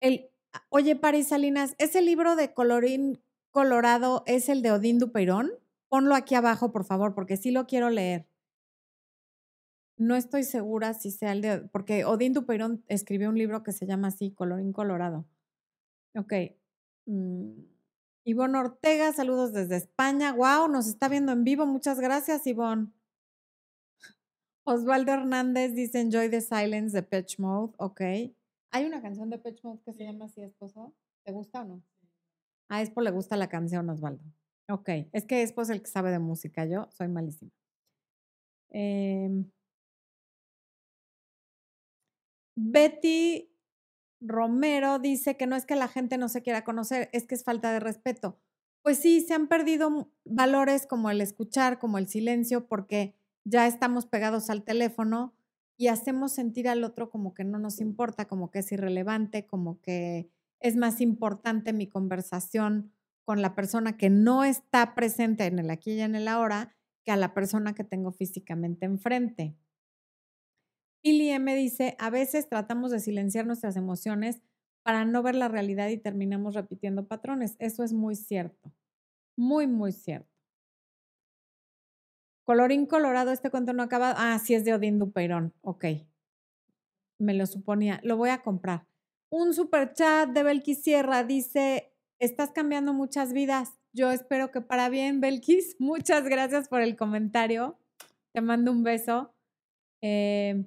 S1: el, oye, Paris Salinas, ¿ese libro de colorín colorado es el de Odín Dupeirón? Ponlo aquí abajo, por favor, porque sí lo quiero leer. No estoy segura si sea el de, porque Odín Dupeirón escribió un libro que se llama así, Colorín Colorado. Ok. Mm, Ivonne Ortega, saludos desde España. Wow, nos está viendo en vivo. Muchas gracias, Ivonne. Osvaldo Hernández dice Enjoy the Silence de Pitch Mode. Ok. Hay una canción de Pitch Mode que se llama así, esposo. ¿Te gusta o no? A Espo le gusta la canción, Osvaldo. Ok. Es que Espo es el que sabe de música. Yo soy malísima. Eh, Betty Romero dice que no es que la gente no se quiera conocer, es que es falta de respeto. Pues sí, se han perdido valores como el escuchar, como el silencio, porque ya estamos pegados al teléfono y hacemos sentir al otro como que no nos importa, como que es irrelevante, como que es más importante mi conversación con la persona que no está presente en el aquí y en el ahora que a la persona que tengo físicamente enfrente. Pili M dice, a veces tratamos de silenciar nuestras emociones para no ver la realidad y terminamos repitiendo patrones. Eso es muy cierto, muy, muy cierto. Colorín colorado, este cuento no acaba. Ah, sí es de Odín Dupeirón. Ok. Me lo suponía. Lo voy a comprar. Un super chat de Belkis Sierra dice, estás cambiando muchas vidas. Yo espero que para bien, Belkis. [LAUGHS] Muchas gracias por el comentario. Te mando un beso. Eh,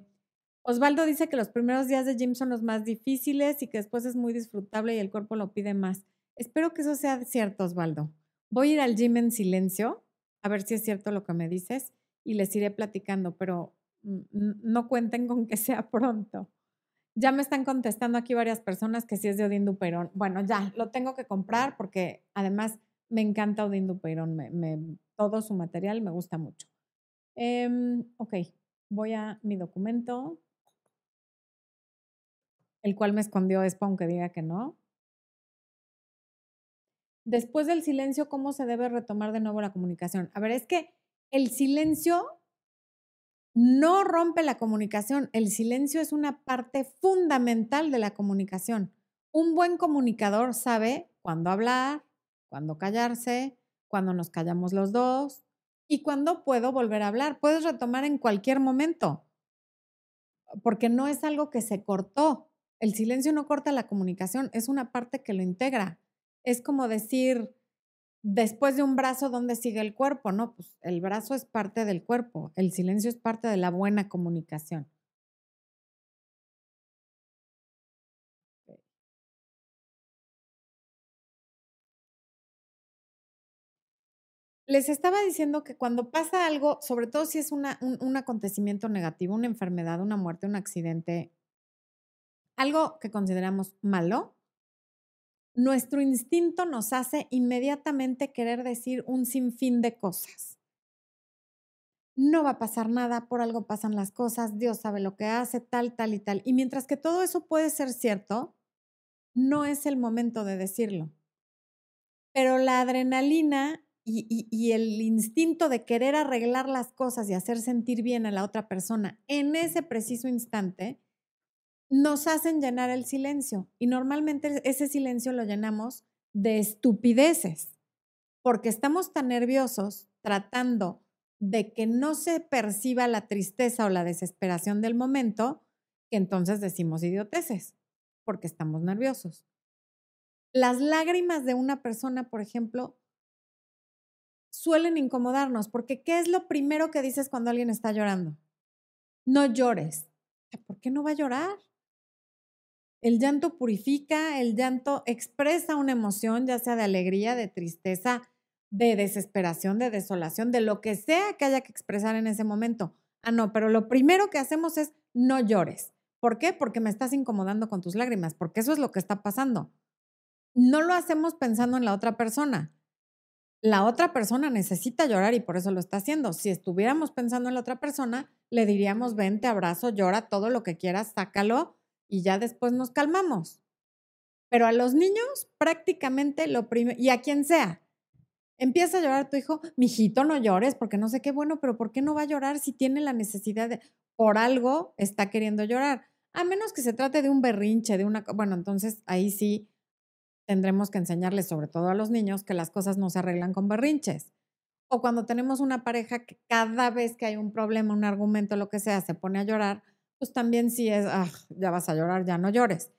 S1: Osvaldo dice que los primeros días de gym son los más difíciles y que después es muy disfrutable y el cuerpo lo pide más. Espero que eso sea cierto, Osvaldo. Voy a ir al gym en silencio, a ver si es cierto lo que me dices y les iré platicando, pero no cuenten con que [LAUGHS] sea pronto. Ya me están contestando aquí varias personas que sí es de Odín Duperón. Bueno, ya, lo tengo que comprar porque además me encanta Odín Duperón. Me, todo su material me gusta mucho. Em, ok, voy a mi documento el cual me escondió Espo aunque diga que no. Después del silencio, ¿cómo se debe retomar de nuevo la comunicación? A ver, es que el silencio no rompe la comunicación. El silencio es una parte fundamental de la comunicación. Un buen comunicador sabe cuándo hablar, cuándo callarse, cuándo nos callamos los dos y cuándo puedo volver a hablar. Puedes retomar en cualquier momento, porque no es algo que se cortó, el silencio no corta la comunicación, es una parte que lo integra. Es como decir, después de un brazo, ¿dónde sigue el cuerpo? No, pues el brazo es parte del cuerpo, el silencio es parte de la buena comunicación. Les estaba diciendo que cuando pasa algo, sobre todo si es un, un acontecimiento negativo, una enfermedad, una muerte, un accidente, algo que consideramos malo, nuestro instinto nos hace inmediatamente querer decir un sinfín de cosas. No va a pasar nada, por algo pasan las cosas, Dios sabe lo que hace, tal, tal y tal. Y mientras que todo eso puede ser cierto, no es el momento de decirlo. Pero la adrenalina y, y, el instinto de querer arreglar las cosas y hacer sentir bien a la otra persona en ese preciso instante nos hacen llenar el silencio y normalmente ese silencio lo llenamos de estupideces, porque estamos tan nerviosos tratando de que no se perciba la tristeza o la desesperación del momento, que entonces decimos idioteces, porque estamos nerviosos. Las lágrimas de una persona, por ejemplo, suelen incomodarnos, porque ¿qué es lo primero que dices cuando alguien está llorando? No llores. ¿Por qué no va a llorar? El llanto purifica, el llanto expresa una emoción, ya sea de alegría, de tristeza, de desesperación, de desolación, de lo que sea que haya que expresar en ese momento. Ah, no, pero lo primero que hacemos es no llores. ¿Por qué? Porque me estás incomodando con tus lágrimas, porque eso es lo que está pasando. No lo hacemos pensando en la otra persona. La otra persona necesita llorar y por eso lo está haciendo. Si estuviéramos pensando en la otra persona, le diríamos, ven, te abrazo, llora todo lo que quieras, sácalo y ya después nos calmamos. Pero a los niños prácticamente lo primero, y a quien sea, empieza a llorar tu hijo, mijito, no llores, porque no sé qué bueno, pero ¿por qué no va a llorar si tiene la necesidad de, por algo está queriendo llorar? A menos que se trate de un berrinche, de una, bueno, entonces ahí sí tendremos que enseñarles, sobre todo a los niños, que las cosas no se arreglan con berrinches. O cuando tenemos una pareja que cada vez que hay un problema, un argumento, lo que sea, se pone a llorar, pues también sí es, ah, ya vas a llorar, ya no llores.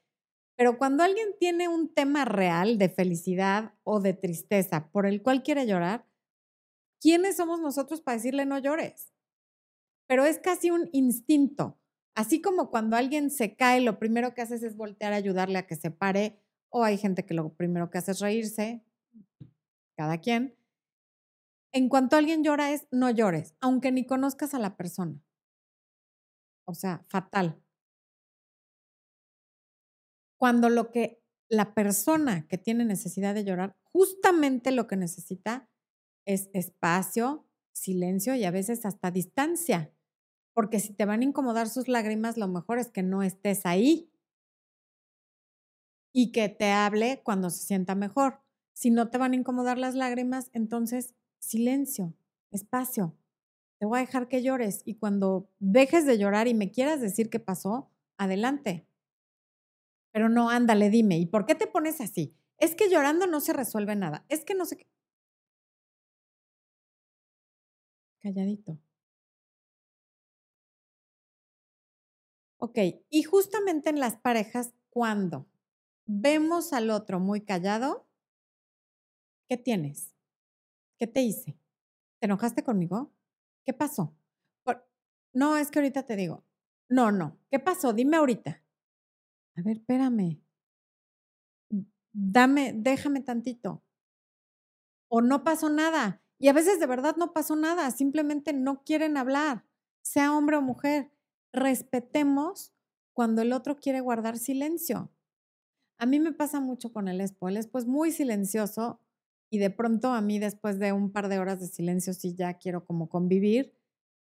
S1: Pero cuando alguien tiene un tema real de felicidad o de tristeza por el cual quiere llorar, ¿quiénes somos nosotros para decirle no llores? Pero es casi un instinto. Así como cuando alguien se cae, lo primero que haces es voltear a ayudarle a que se pare, o hay gente que lo primero que hace es reírse, cada quien. En cuanto alguien llora es no llores, aunque ni conozcas a la persona. O sea, fatal. Cuando lo que la persona que tiene necesidad de llorar, justamente lo que necesita es espacio, silencio y a veces hasta distancia. Porque si te van a incomodar sus lágrimas, lo mejor es que no estés ahí y que te hable cuando se sienta mejor. Si no te van a incomodar las lágrimas, entonces silencio, espacio te voy a dejar que llores y cuando dejes de llorar y me quieras decir qué pasó, adelante. Pero no, ándale, dime, ¿y por qué te pones así? Es que llorando no se resuelve nada. Es que no sé qué. Calladito. Ok, y justamente en las parejas, cuando vemos al otro muy callado, ¿qué tienes? ¿Qué te hice? ¿Te enojaste conmigo? ¿Qué pasó? no, es que ahorita te digo. No, no. ¿Qué pasó? Dime ahorita. A ver, espérame. Dame, déjame tantito. O no pasó nada. Y a veces de verdad no pasó nada. Simplemente no quieren hablar, sea hombre o mujer. Respetemos cuando el otro quiere guardar silencio. A mí me pasa mucho con el espo. El espo es muy silencioso y de pronto a mí después de un par de horas de silencio sí ya quiero como convivir,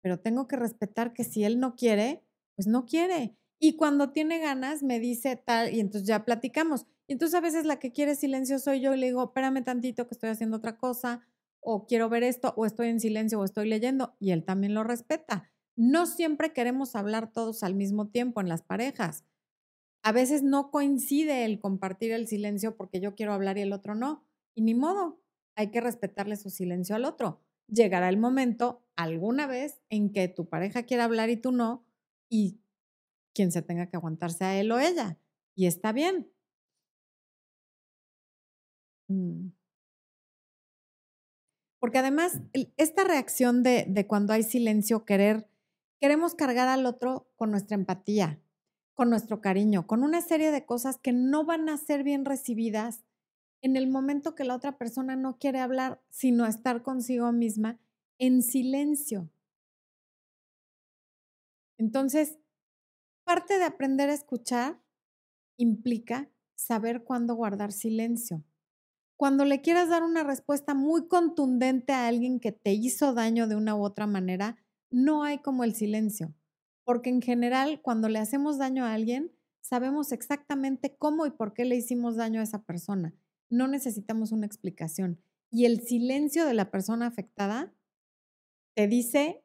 S1: pero tengo que respetar que si él no quiere, pues no quiere. Y cuando tiene ganas me dice tal y entonces ya platicamos. Y entonces a veces la que quiere silencio soy yo y le digo, espérame tantito que estoy haciendo otra cosa o quiero ver esto o estoy en silencio o estoy leyendo y él también lo respeta. No siempre queremos hablar todos al mismo tiempo en las parejas. A veces no coincide el compartir el silencio porque yo quiero hablar y el otro no. Y ni modo, hay que respetarle su silencio al otro. Llegará el momento alguna vez en que tu pareja quiera hablar y tú no, y quien se tenga que aguantarse a él o ella. Y está bien. Mm. Porque además, esta reacción de, de cuando hay silencio, querer, queremos cargar al otro con nuestra empatía, con nuestro cariño, con una serie de cosas que no van a ser bien recibidas en el momento que la otra persona no quiere hablar, sino estar consigo misma en silencio. Entonces, parte de aprender a escuchar implica saber cuándo guardar silencio. Cuando le quieras dar una respuesta muy contundente a alguien que te hizo daño de una u otra manera, no hay como el silencio, porque en general cuando le hacemos daño a alguien, sabemos exactamente cómo y por qué le hicimos daño a esa persona no necesitamos una explicación. Y el silencio de la persona afectada te dice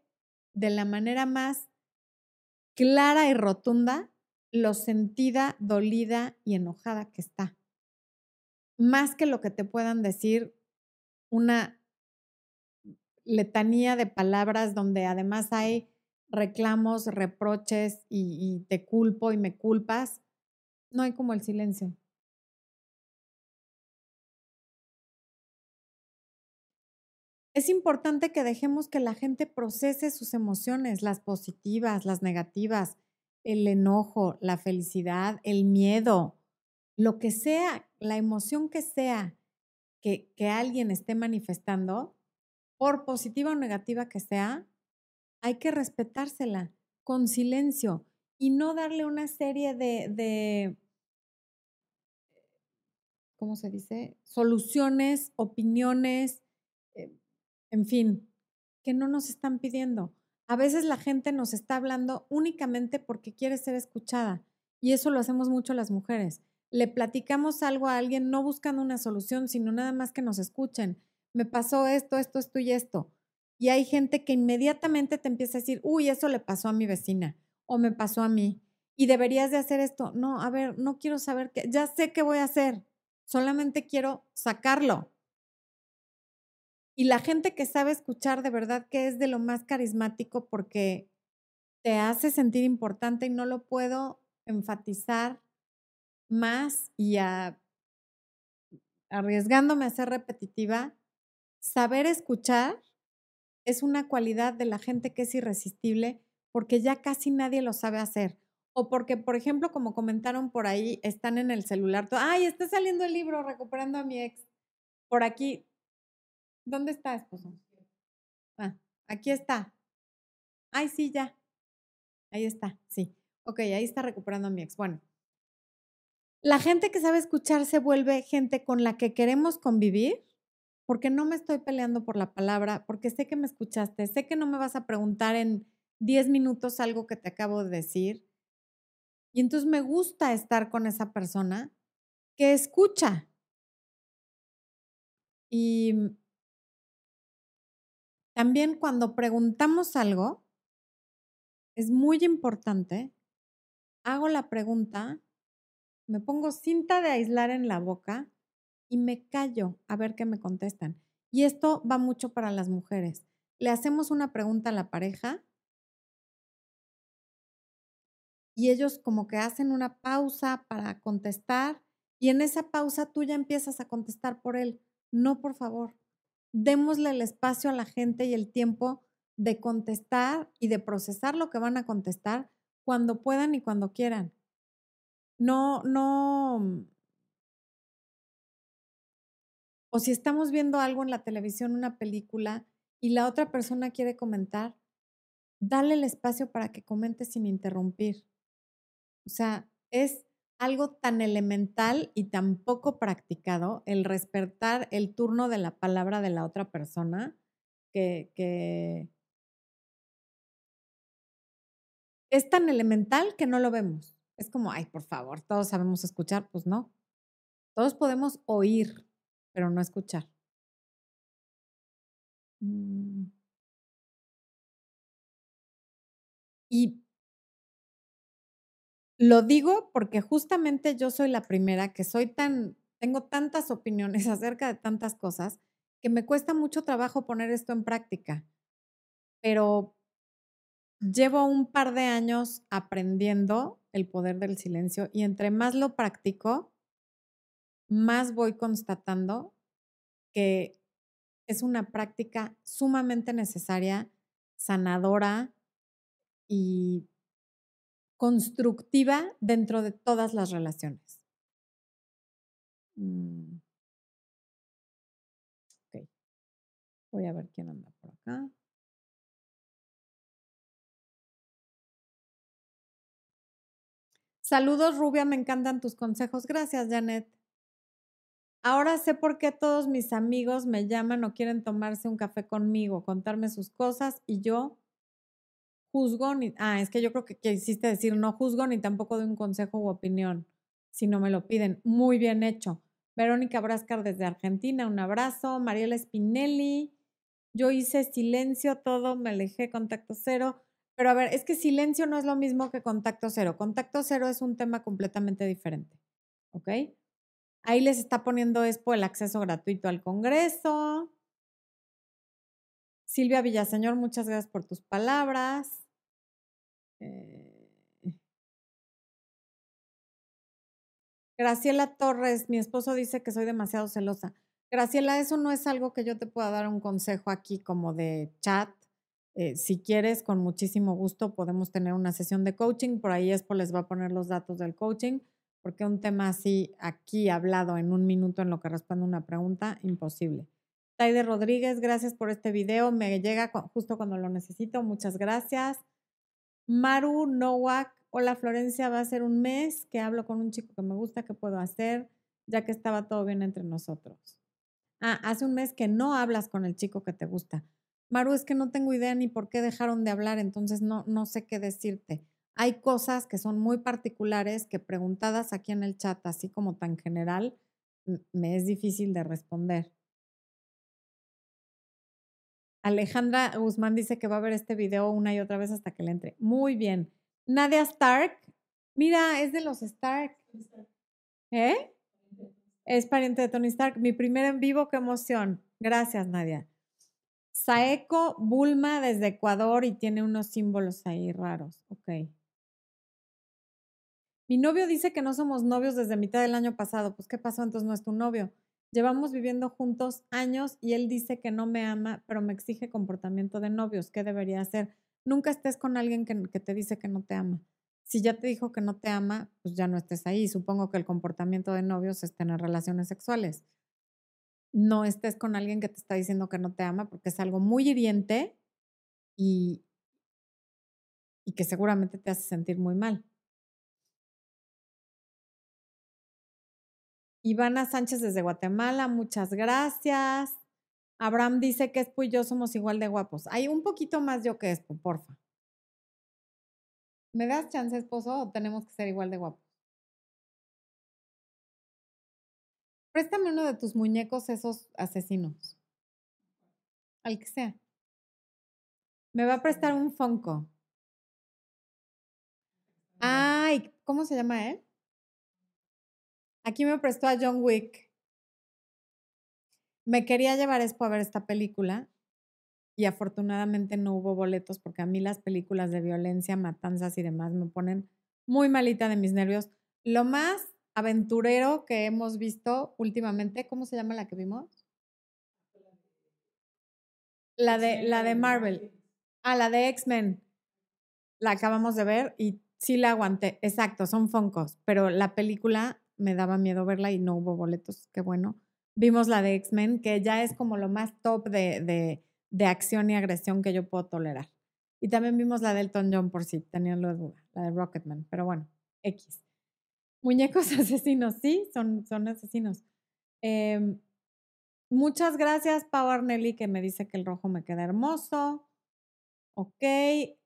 S1: de la manera más clara y rotunda lo sentida, dolida y enojada que está. más que lo que te puedan decir, una letanía de palabras donde además hay reclamos, reproches y, y, te culpo y me culpas, no hay como el silencio. Es importante que dejemos que la gente procese sus emociones, las positivas, las negativas, el enojo, la felicidad, el miedo, lo que sea, la emoción que sea que, que alguien esté manifestando, por positiva o negativa que sea, hay que respetársela con silencio y no darle una serie de, de ¿cómo se dice? Soluciones, opiniones, en fin, que no nos están pidiendo. A veces la gente nos está hablando únicamente porque quiere ser escuchada y eso lo hacemos mucho las mujeres. Le platicamos algo a alguien no buscando una solución, sino nada más que nos escuchen. Me pasó esto, esto, esto y esto. Y hay gente que inmediatamente te empieza a decir, uy, eso le pasó a mi vecina o me pasó a mí y deberías de hacer esto. No, a ver, no quiero saber qué, ya sé qué voy a hacer, solamente quiero sacarlo. Y la gente que sabe escuchar de verdad que es de lo más carismático porque te hace sentir importante y no lo puedo enfatizar más y arriesgándome a ser repetitiva, saber escuchar es una cualidad de la gente que es irresistible porque ya casi nadie lo sabe hacer. O porque, por ejemplo, como comentaron por ahí, están en el celular, ay, está saliendo el libro recuperando a mi ex. Por aquí, ¿Dónde está, esposo? Ah, aquí está. Ay, sí, ya. Ahí está, sí. Ok, ahí está recuperando a mi ex. Bueno, la gente que sabe escuchar se vuelve gente con la que queremos convivir porque no me estoy peleando por la palabra, porque sé que me escuchaste, sé que no me vas a preguntar en 10 minutos algo que te acabo de decir. Y entonces me gusta estar con esa persona que escucha. Y también cuando preguntamos algo, es muy importante, hago la pregunta, me pongo cinta de aislar en la boca y me callo a ver qué me contestan. Y esto va mucho para las mujeres. Le hacemos una pregunta a la pareja y ellos como que hacen una pausa para contestar y en esa pausa tú ya empiezas a contestar por él. No, por favor, démosle el espacio a la gente y el tiempo de contestar y de procesar lo que van a contestar cuando puedan y cuando quieran. No, no. O si estamos viendo algo en la televisión, una película, y la otra persona quiere comentar, dale el espacio para que comente sin interrumpir. O sea, es algo tan elemental y tan poco practicado, el respetar el turno de la palabra de la otra persona, que, es tan elemental que no lo vemos. Es como, ay, por favor, todos sabemos escuchar. Pues no. Todos podemos oír, pero no escuchar. Mm. Y lo digo porque justamente yo soy la primera que soy tan, tengo tantas opiniones [LAUGHS] acerca de tantas cosas que me cuesta mucho trabajo poner esto en práctica. Pero llevo un par de años aprendiendo el poder del silencio y entre más lo practico, más voy constatando que es una práctica sumamente necesaria, sanadora y constructiva dentro de todas las relaciones. Mm. Ok. Voy a ver quién anda por acá. Saludos, Rubia, me encantan tus consejos. Gracias, Janet. Ahora sé por qué todos mis amigos me llaman o quieren tomarse un café conmigo, contarme sus cosas y yo juzgo ni, ah, es que yo creo que quisiste decir no juzgo ni tampoco doy un consejo u opinión, si no me lo piden. Muy bien hecho. Verónica Brascar desde Argentina, un abrazo. Mariela Spinelli, yo hice silencio, todo, me alejé, contacto cero. Pero a ver, es que silencio no es lo mismo que contacto cero. Contacto cero es un tema completamente diferente. ¿Ok? Ahí les está poniendo Expo el acceso gratuito al Congreso. Silvia Villaseñor, muchas gracias por tus palabras. Eh, Graciela Torres, mi esposo dice que soy demasiado celosa. Graciela, eso no es algo que yo te pueda dar un consejo aquí como de chat. Eh, si quieres, con muchísimo gusto podemos tener una sesión de coaching. Por ahí Expo les va a poner los datos del coaching, porque un tema así aquí hablado en un minuto en lo que responde una pregunta, imposible. Taide Rodríguez, gracias por este video. Me llega justo cuando lo necesito. Muchas gracias. Maru Nowak, hola Florencia, va a ser un mes que hablo con un chico que me gusta, ¿qué puedo hacer? Ya que estaba todo bien entre nosotros. Ah, hace un mes que no hablas con el chico que te gusta. Maru, es que no tengo idea ni por qué dejaron de hablar, entonces no, no sé qué decirte. Hay cosas que son muy particulares que preguntadas aquí en el chat, así como tan general, me es difícil de responder. Alejandra Guzmán dice que va a ver este video una y otra vez hasta que le entre. Muy bien. Nadia Stark. Mira, es de los Stark. ¿Eh? Es pariente de Tony Stark. Mi primer en vivo, qué emoción. Gracias, Nadia. Saeco Bulma desde Ecuador y tiene unos símbolos ahí raros. Ok. Mi novio dice que no somos novios desde mitad del año pasado. Pues, ¿qué pasó? Entonces no es tu novio. Llevamos viviendo juntos años y él dice que no me ama, pero me exige comportamiento de novios. ¿Qué debería hacer? Nunca estés con alguien que, te dice que no te ama. Si ya te dijo que no te ama, pues ya no estés ahí. Supongo que el comportamiento de novios es tener relaciones sexuales. No estés con alguien que te está diciendo que no te ama porque es algo muy hiriente y, y que seguramente te hace sentir muy mal. Ivana Sánchez desde Guatemala, muchas gracias. Abraham dice que Espo y yo somos igual de guapos. Hay un poquito más yo que Espo, porfa. ¿Me das chance, esposo, o tenemos que ser igual de guapos? Préstame uno de tus muñecos, esos asesinos. Al que sea. Me va a prestar un Funko. Ay, ¿cómo se llama él? Aquí me prestó a John Wick. Me quería llevar Expo a ver esta película y afortunadamente no hubo boletos porque a mí las películas de violencia, matanzas y demás me ponen muy malita de mis nervios. Lo más aventurero que hemos visto últimamente, ¿cómo se llama la que vimos? La de, la de Marvel. Ah, la de X-Men. La acabamos de ver y sí la aguanté. Exacto, son foncos, pero la película me daba miedo verla y no hubo boletos, qué bueno. Vimos la de X-Men, que ya es como lo más top de, de, de, acción y agresión que yo puedo tolerar. Y también vimos la de Elton John, por si tenían la duda, la de Rocketman, pero bueno, X. Muñecos [LAUGHS] asesinos, sí, son, son asesinos. Em, muchas gracias, Pau Arnelli, que me dice que el rojo me queda hermoso. Ok,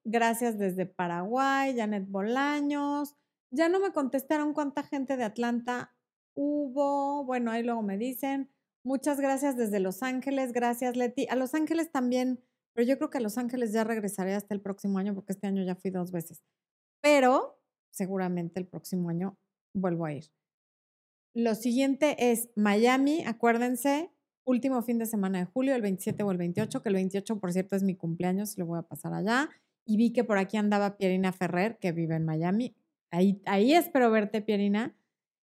S1: gracias desde Paraguay, Janet Bolaños. Ya no me contestaron cuánta gente de Atlanta hubo. Bueno, ahí luego me dicen. Muchas gracias desde Los Ángeles. Gracias, Leti. A Los Ángeles también, pero yo creo que a Los Ángeles ya regresaré hasta el próximo año porque este año ya fui dos veces. Pero seguramente el próximo año vuelvo a ir. Lo siguiente es Miami, acuérdense, último fin de semana de julio, el 27 o el 28, que el 28, por cierto, es mi cumpleaños, lo voy a pasar allá. Y vi que por aquí andaba Pierina Ferrer, que vive en Miami. Ahí, espero verte, Pierina.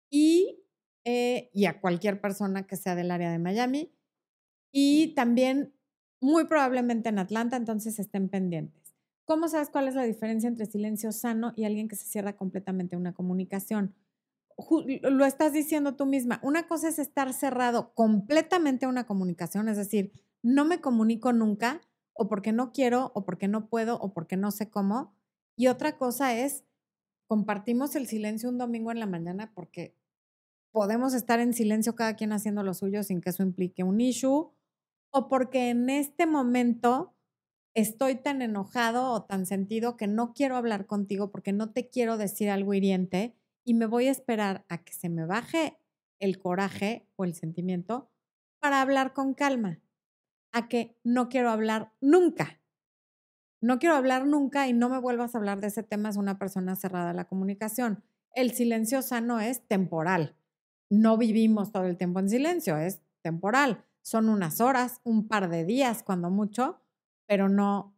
S1: Y, eh, y a cualquier persona que sea del área de Miami. Y también muy probablemente en Atlanta, entonces estén pendientes. ¿Cómo sabes cuál es la diferencia entre silencio sano y alguien que se cierra completamente una comunicación? Lo estás diciendo tú misma. Una cosa es estar cerrado completamente a una comunicación, es decir, no me comunico nunca, o porque no quiero, o porque no puedo, o porque no sé cómo. Y otra cosa es compartimos el silencio un domingo en la mañana porque podemos estar en silencio cada quien haciendo lo suyo sin que eso implique un issue, o porque en este momento estoy tan enojado o tan sentido que no quiero hablar contigo porque no te quiero decir algo hiriente y me voy a esperar a que se me baje el coraje o el sentimiento para hablar con calma, a que no quiero hablar nunca no quiero hablar nunca y no me vuelvas a hablar de ese tema, es una persona cerrada a la comunicación. El silencio sano es temporal. no vivimos todo el tiempo en silencio, es temporal. Son unas horas, un par de días, cuando mucho, pero no,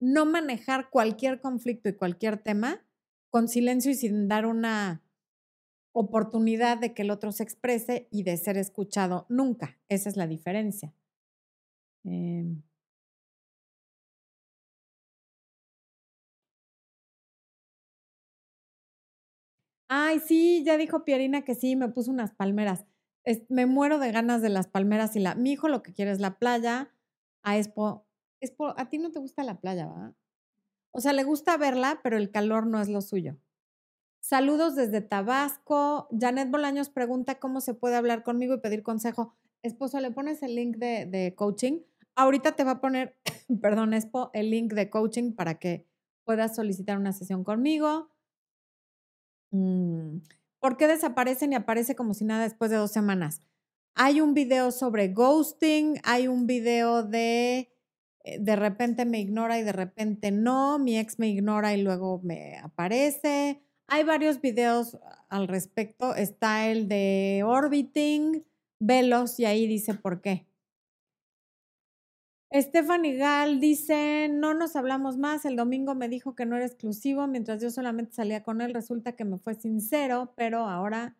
S1: no manejar cualquier conflicto y cualquier tema con silencio y sin dar una oportunidad de que el otro se exprese y de ser escuchado nunca. Esa es la diferencia. Em. Ay, sí, ya dijo Pierina que sí, me puso unas palmeras. me muero de ganas de las palmeras y la. Mi hijo lo que quiere es la playa. A Expo. Expo, a ti no te gusta la playa, ¿verdad? O sea, le gusta verla, pero el calor no es lo suyo. Saludos desde Tabasco. Janet Bolaños pregunta cómo se puede hablar conmigo y pedir consejo. Esposo, ¿le pones el link de, coaching? Ahorita te va a poner, [COUGHS] perdón, Expo, el link de coaching para que puedas solicitar una sesión conmigo. Mm, ¿Por qué desaparecen y aparece como si nada después de dos semanas? Hay un video sobre ghosting, hay un video de eh, de repente me ignora y de repente no, mi ex me ignora y luego me aparece. Hay varios videos al respecto. Está el de Orbiting, Velos, y ahí dice por qué. Stephanie Gal dice, no nos hablamos más, el domingo me dijo que no era exclusivo, mientras yo solamente salía con él, resulta que me fue sincero, pero ahora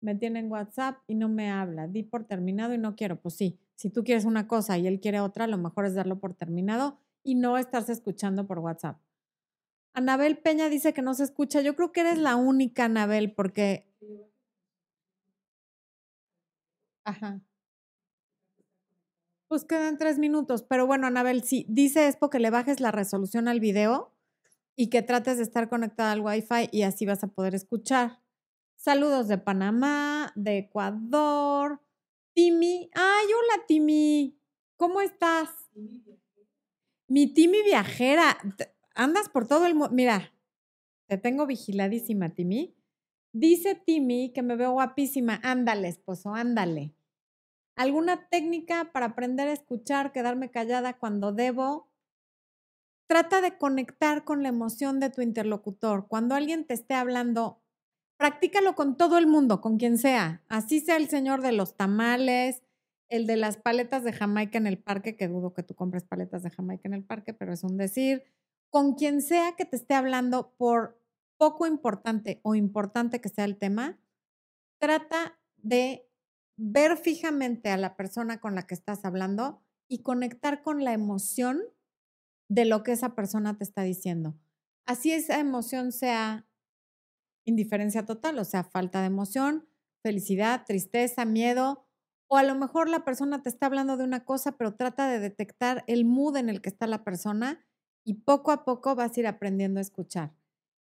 S1: me tiene en WhatsApp y no me habla. Di por terminado y no quiero. Pues sí, si tú quieres una cosa y él quiere otra, lo mejor es darlo por terminado y no estarse escuchando por WhatsApp. Anabel Peña dice que no se escucha. Yo creo que eres la única, Anabel, porque... Ajá. Pues quedan tres minutos, pero bueno, Anabel, sí, dice es porque le bajes la resolución al video y que trates de estar conectada al Wi-Fi y así vas a poder escuchar. Saludos de Panamá, de Ecuador. Timi, ay, hola Timi, ¿cómo estás? Mi Timi viajera, andas por todo el mundo. Mira, te tengo vigiladísima, Timi. Dice Timi que me veo guapísima. Ándale, esposo, ándale. ¿Alguna técnica para aprender a escuchar, quedarme callada cuando debo? Trata de conectar con la emoción de tu interlocutor. Cuando alguien te esté hablando, practícalo con todo el mundo, con quien sea. Así sea el señor de los tamales, el de las paletas de Jamaica en el parque, que dudo que tú compres paletas de Jamaica en el parque, pero es un decir con quien sea que te esté hablando, por poco importante o importante que sea el tema, trata de ver fijamente a la persona con la que estás hablando y conectar con la emoción de lo que esa persona te está diciendo. Así esa emoción sea indiferencia total, o sea, falta de emoción, felicidad, tristeza, miedo, o a lo mejor la persona te está hablando de una cosa, pero trata de detectar el mood en el que está la persona y poco a poco vas a ir aprendiendo a escuchar.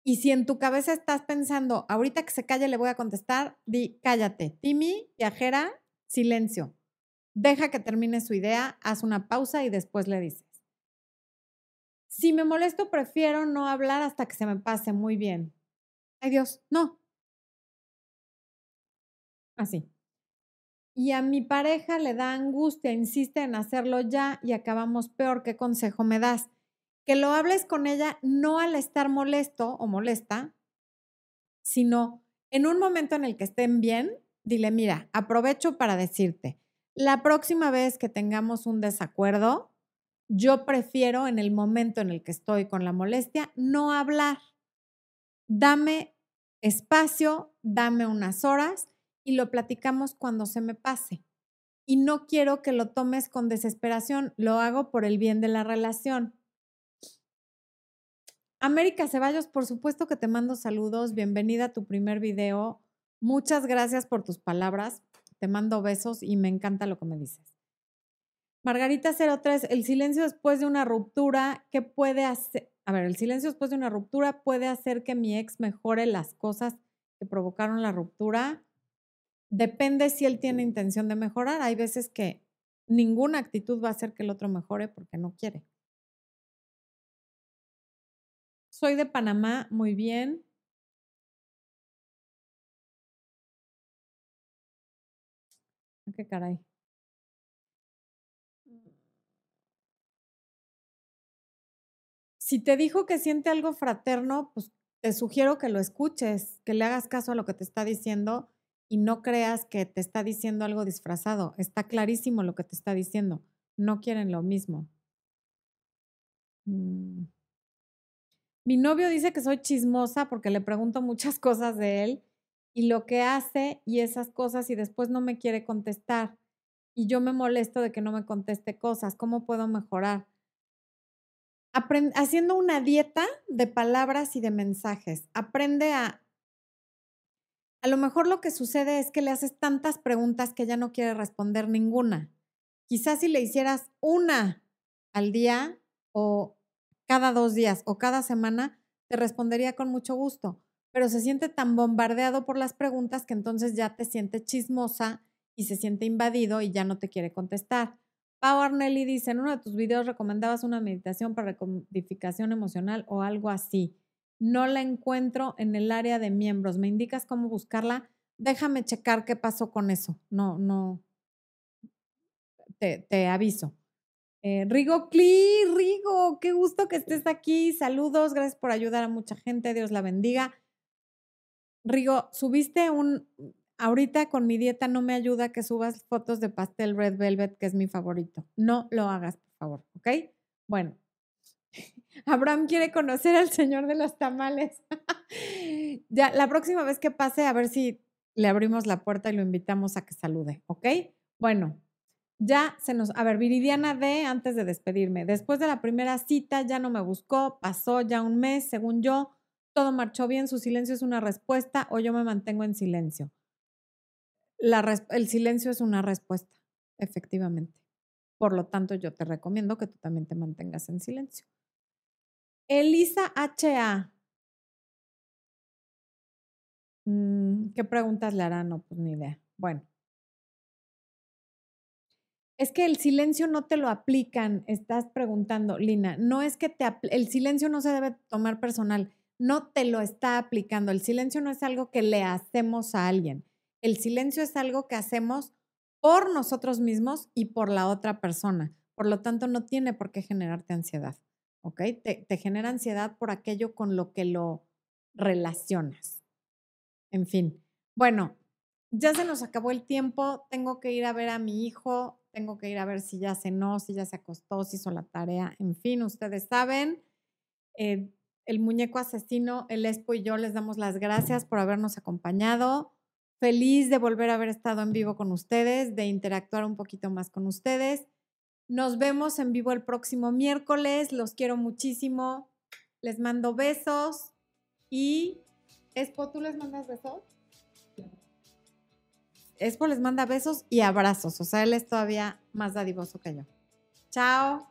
S1: Y si en tu cabeza estás pensando, ahorita que se calle le voy a contestar, di cállate. Timi, viajera, silencio. Deja que termine su idea, haz una pausa y después le dices. Si me molesto, prefiero no hablar hasta que se me pase muy bien. Ay Dios, no. Así. Y a mi pareja le da angustia, insiste en hacerlo ya y acabamos peor. ¿Qué consejo me das? Que lo hables con ella no al estar molesto o molesta, sino en un momento en el que estén bien, dile, mira, aprovecho para decirte, la próxima vez que tengamos un desacuerdo, yo prefiero en el momento en el que estoy con la molestia no hablar. Dame espacio, dame unas horas y lo platicamos cuando se me pase. Y no quiero que lo tomes con desesperación, lo hago por el bien de la relación. América Ceballos, por supuesto que te mando saludos. Bienvenida a tu primer video. Muchas gracias por tus palabras. Te mando besos y me encanta lo que me dices. Margarita 03, el silencio después de una ruptura, ¿qué puede hacer? A ver, el silencio después de una ruptura puede hacer que mi ex mejore las cosas que provocaron la ruptura. Depende si él tiene intención de mejorar. Hay veces que ninguna actitud va a hacer que el otro mejore porque no quiere. Soy de Panamá, muy bien. Ah, qué caray. Si te dijo que siente algo fraterno, pues te sugiero que lo escuches, que le hagas caso a lo que te está diciendo y no creas que te está diciendo algo disfrazado. Está clarísimo lo que te está diciendo. No quieren lo mismo. Mm. Mi novio dice que soy chismosa porque le pregunto muchas cosas de él y lo que hace y esas cosas y después no me quiere contestar. Y yo me molesto de que no me conteste cosas. ¿Cómo puedo mejorar? haciendo una dieta de palabras y de mensajes. Aprende a... A lo mejor lo que sucede es que le haces tantas preguntas que ya no quiere responder ninguna. Quizás si le hicieras una al día o cada dos días o cada semana, te respondería con mucho gusto, pero se siente tan bombardeado por las preguntas que entonces ya te siente chismosa y se siente invadido y ya no te quiere contestar. Pau Arnelli dice, en uno de tus videos recomendabas una meditación para recodificación emocional o algo así. No la encuentro en el área de miembros. ¿Me indicas cómo buscarla? Déjame checar qué pasó con eso. No, no. Te, te aviso. Eh, Rigo Cli, Rigo, qué gusto que estés aquí. Saludos, gracias por ayudar a mucha gente. Dios la bendiga. Rigo, subiste un, ahorita con mi dieta no me ayuda que subas fotos de pastel Red Velvet, que es mi favorito. No lo hagas, por favor, ¿ok? Bueno, [LAUGHS] Abraham quiere conocer al señor de los tamales. [LAUGHS] ya, la próxima vez que pase, a ver si le abrimos la puerta y lo invitamos a que salude, ¿ok? Bueno, ya se nos, a ver, Viridiana D, antes de despedirme, después de la primera cita ya no me buscó, pasó ya un mes, según yo, todo marchó bien, su silencio es una respuesta o yo me mantengo en silencio el silencio es una respuesta, efectivamente. Por lo tanto, yo te recomiendo que tú también te mantengas en silencio. Elisa H.A. Mm, ¿Qué preguntas le harán? No, pues ni idea. Bueno. Es que el silencio no te lo aplican, estás preguntando, Lina. No es que te el silencio no se debe tomar personal, no te lo está aplicando. El silencio no es algo que le hacemos a alguien. El silencio es algo que hacemos por nosotros mismos y por la otra persona. Por lo tanto, no tiene por qué generarte ansiedad. ¿Ok? Te, genera ansiedad por aquello con lo que lo relacionas. En fin. Bueno, ya se nos acabó el tiempo. Tengo que ir a ver a mi hijo. Tengo que ir a ver si ya cenó, si ya se acostó, si hizo la tarea. En fin, ustedes saben. Eh, el muñeco asesino, el Expo y yo les damos las gracias por habernos acompañado. Feliz de volver a haber estado en vivo con ustedes, de interactuar un poquito más con ustedes. Nos vemos en vivo el próximo miércoles. Los quiero muchísimo. Les mando besos. Y Espo, ¿tú les mandas besos? Espo les manda besos y abrazos. O sea, él es todavía más dadivoso que yo. Chao.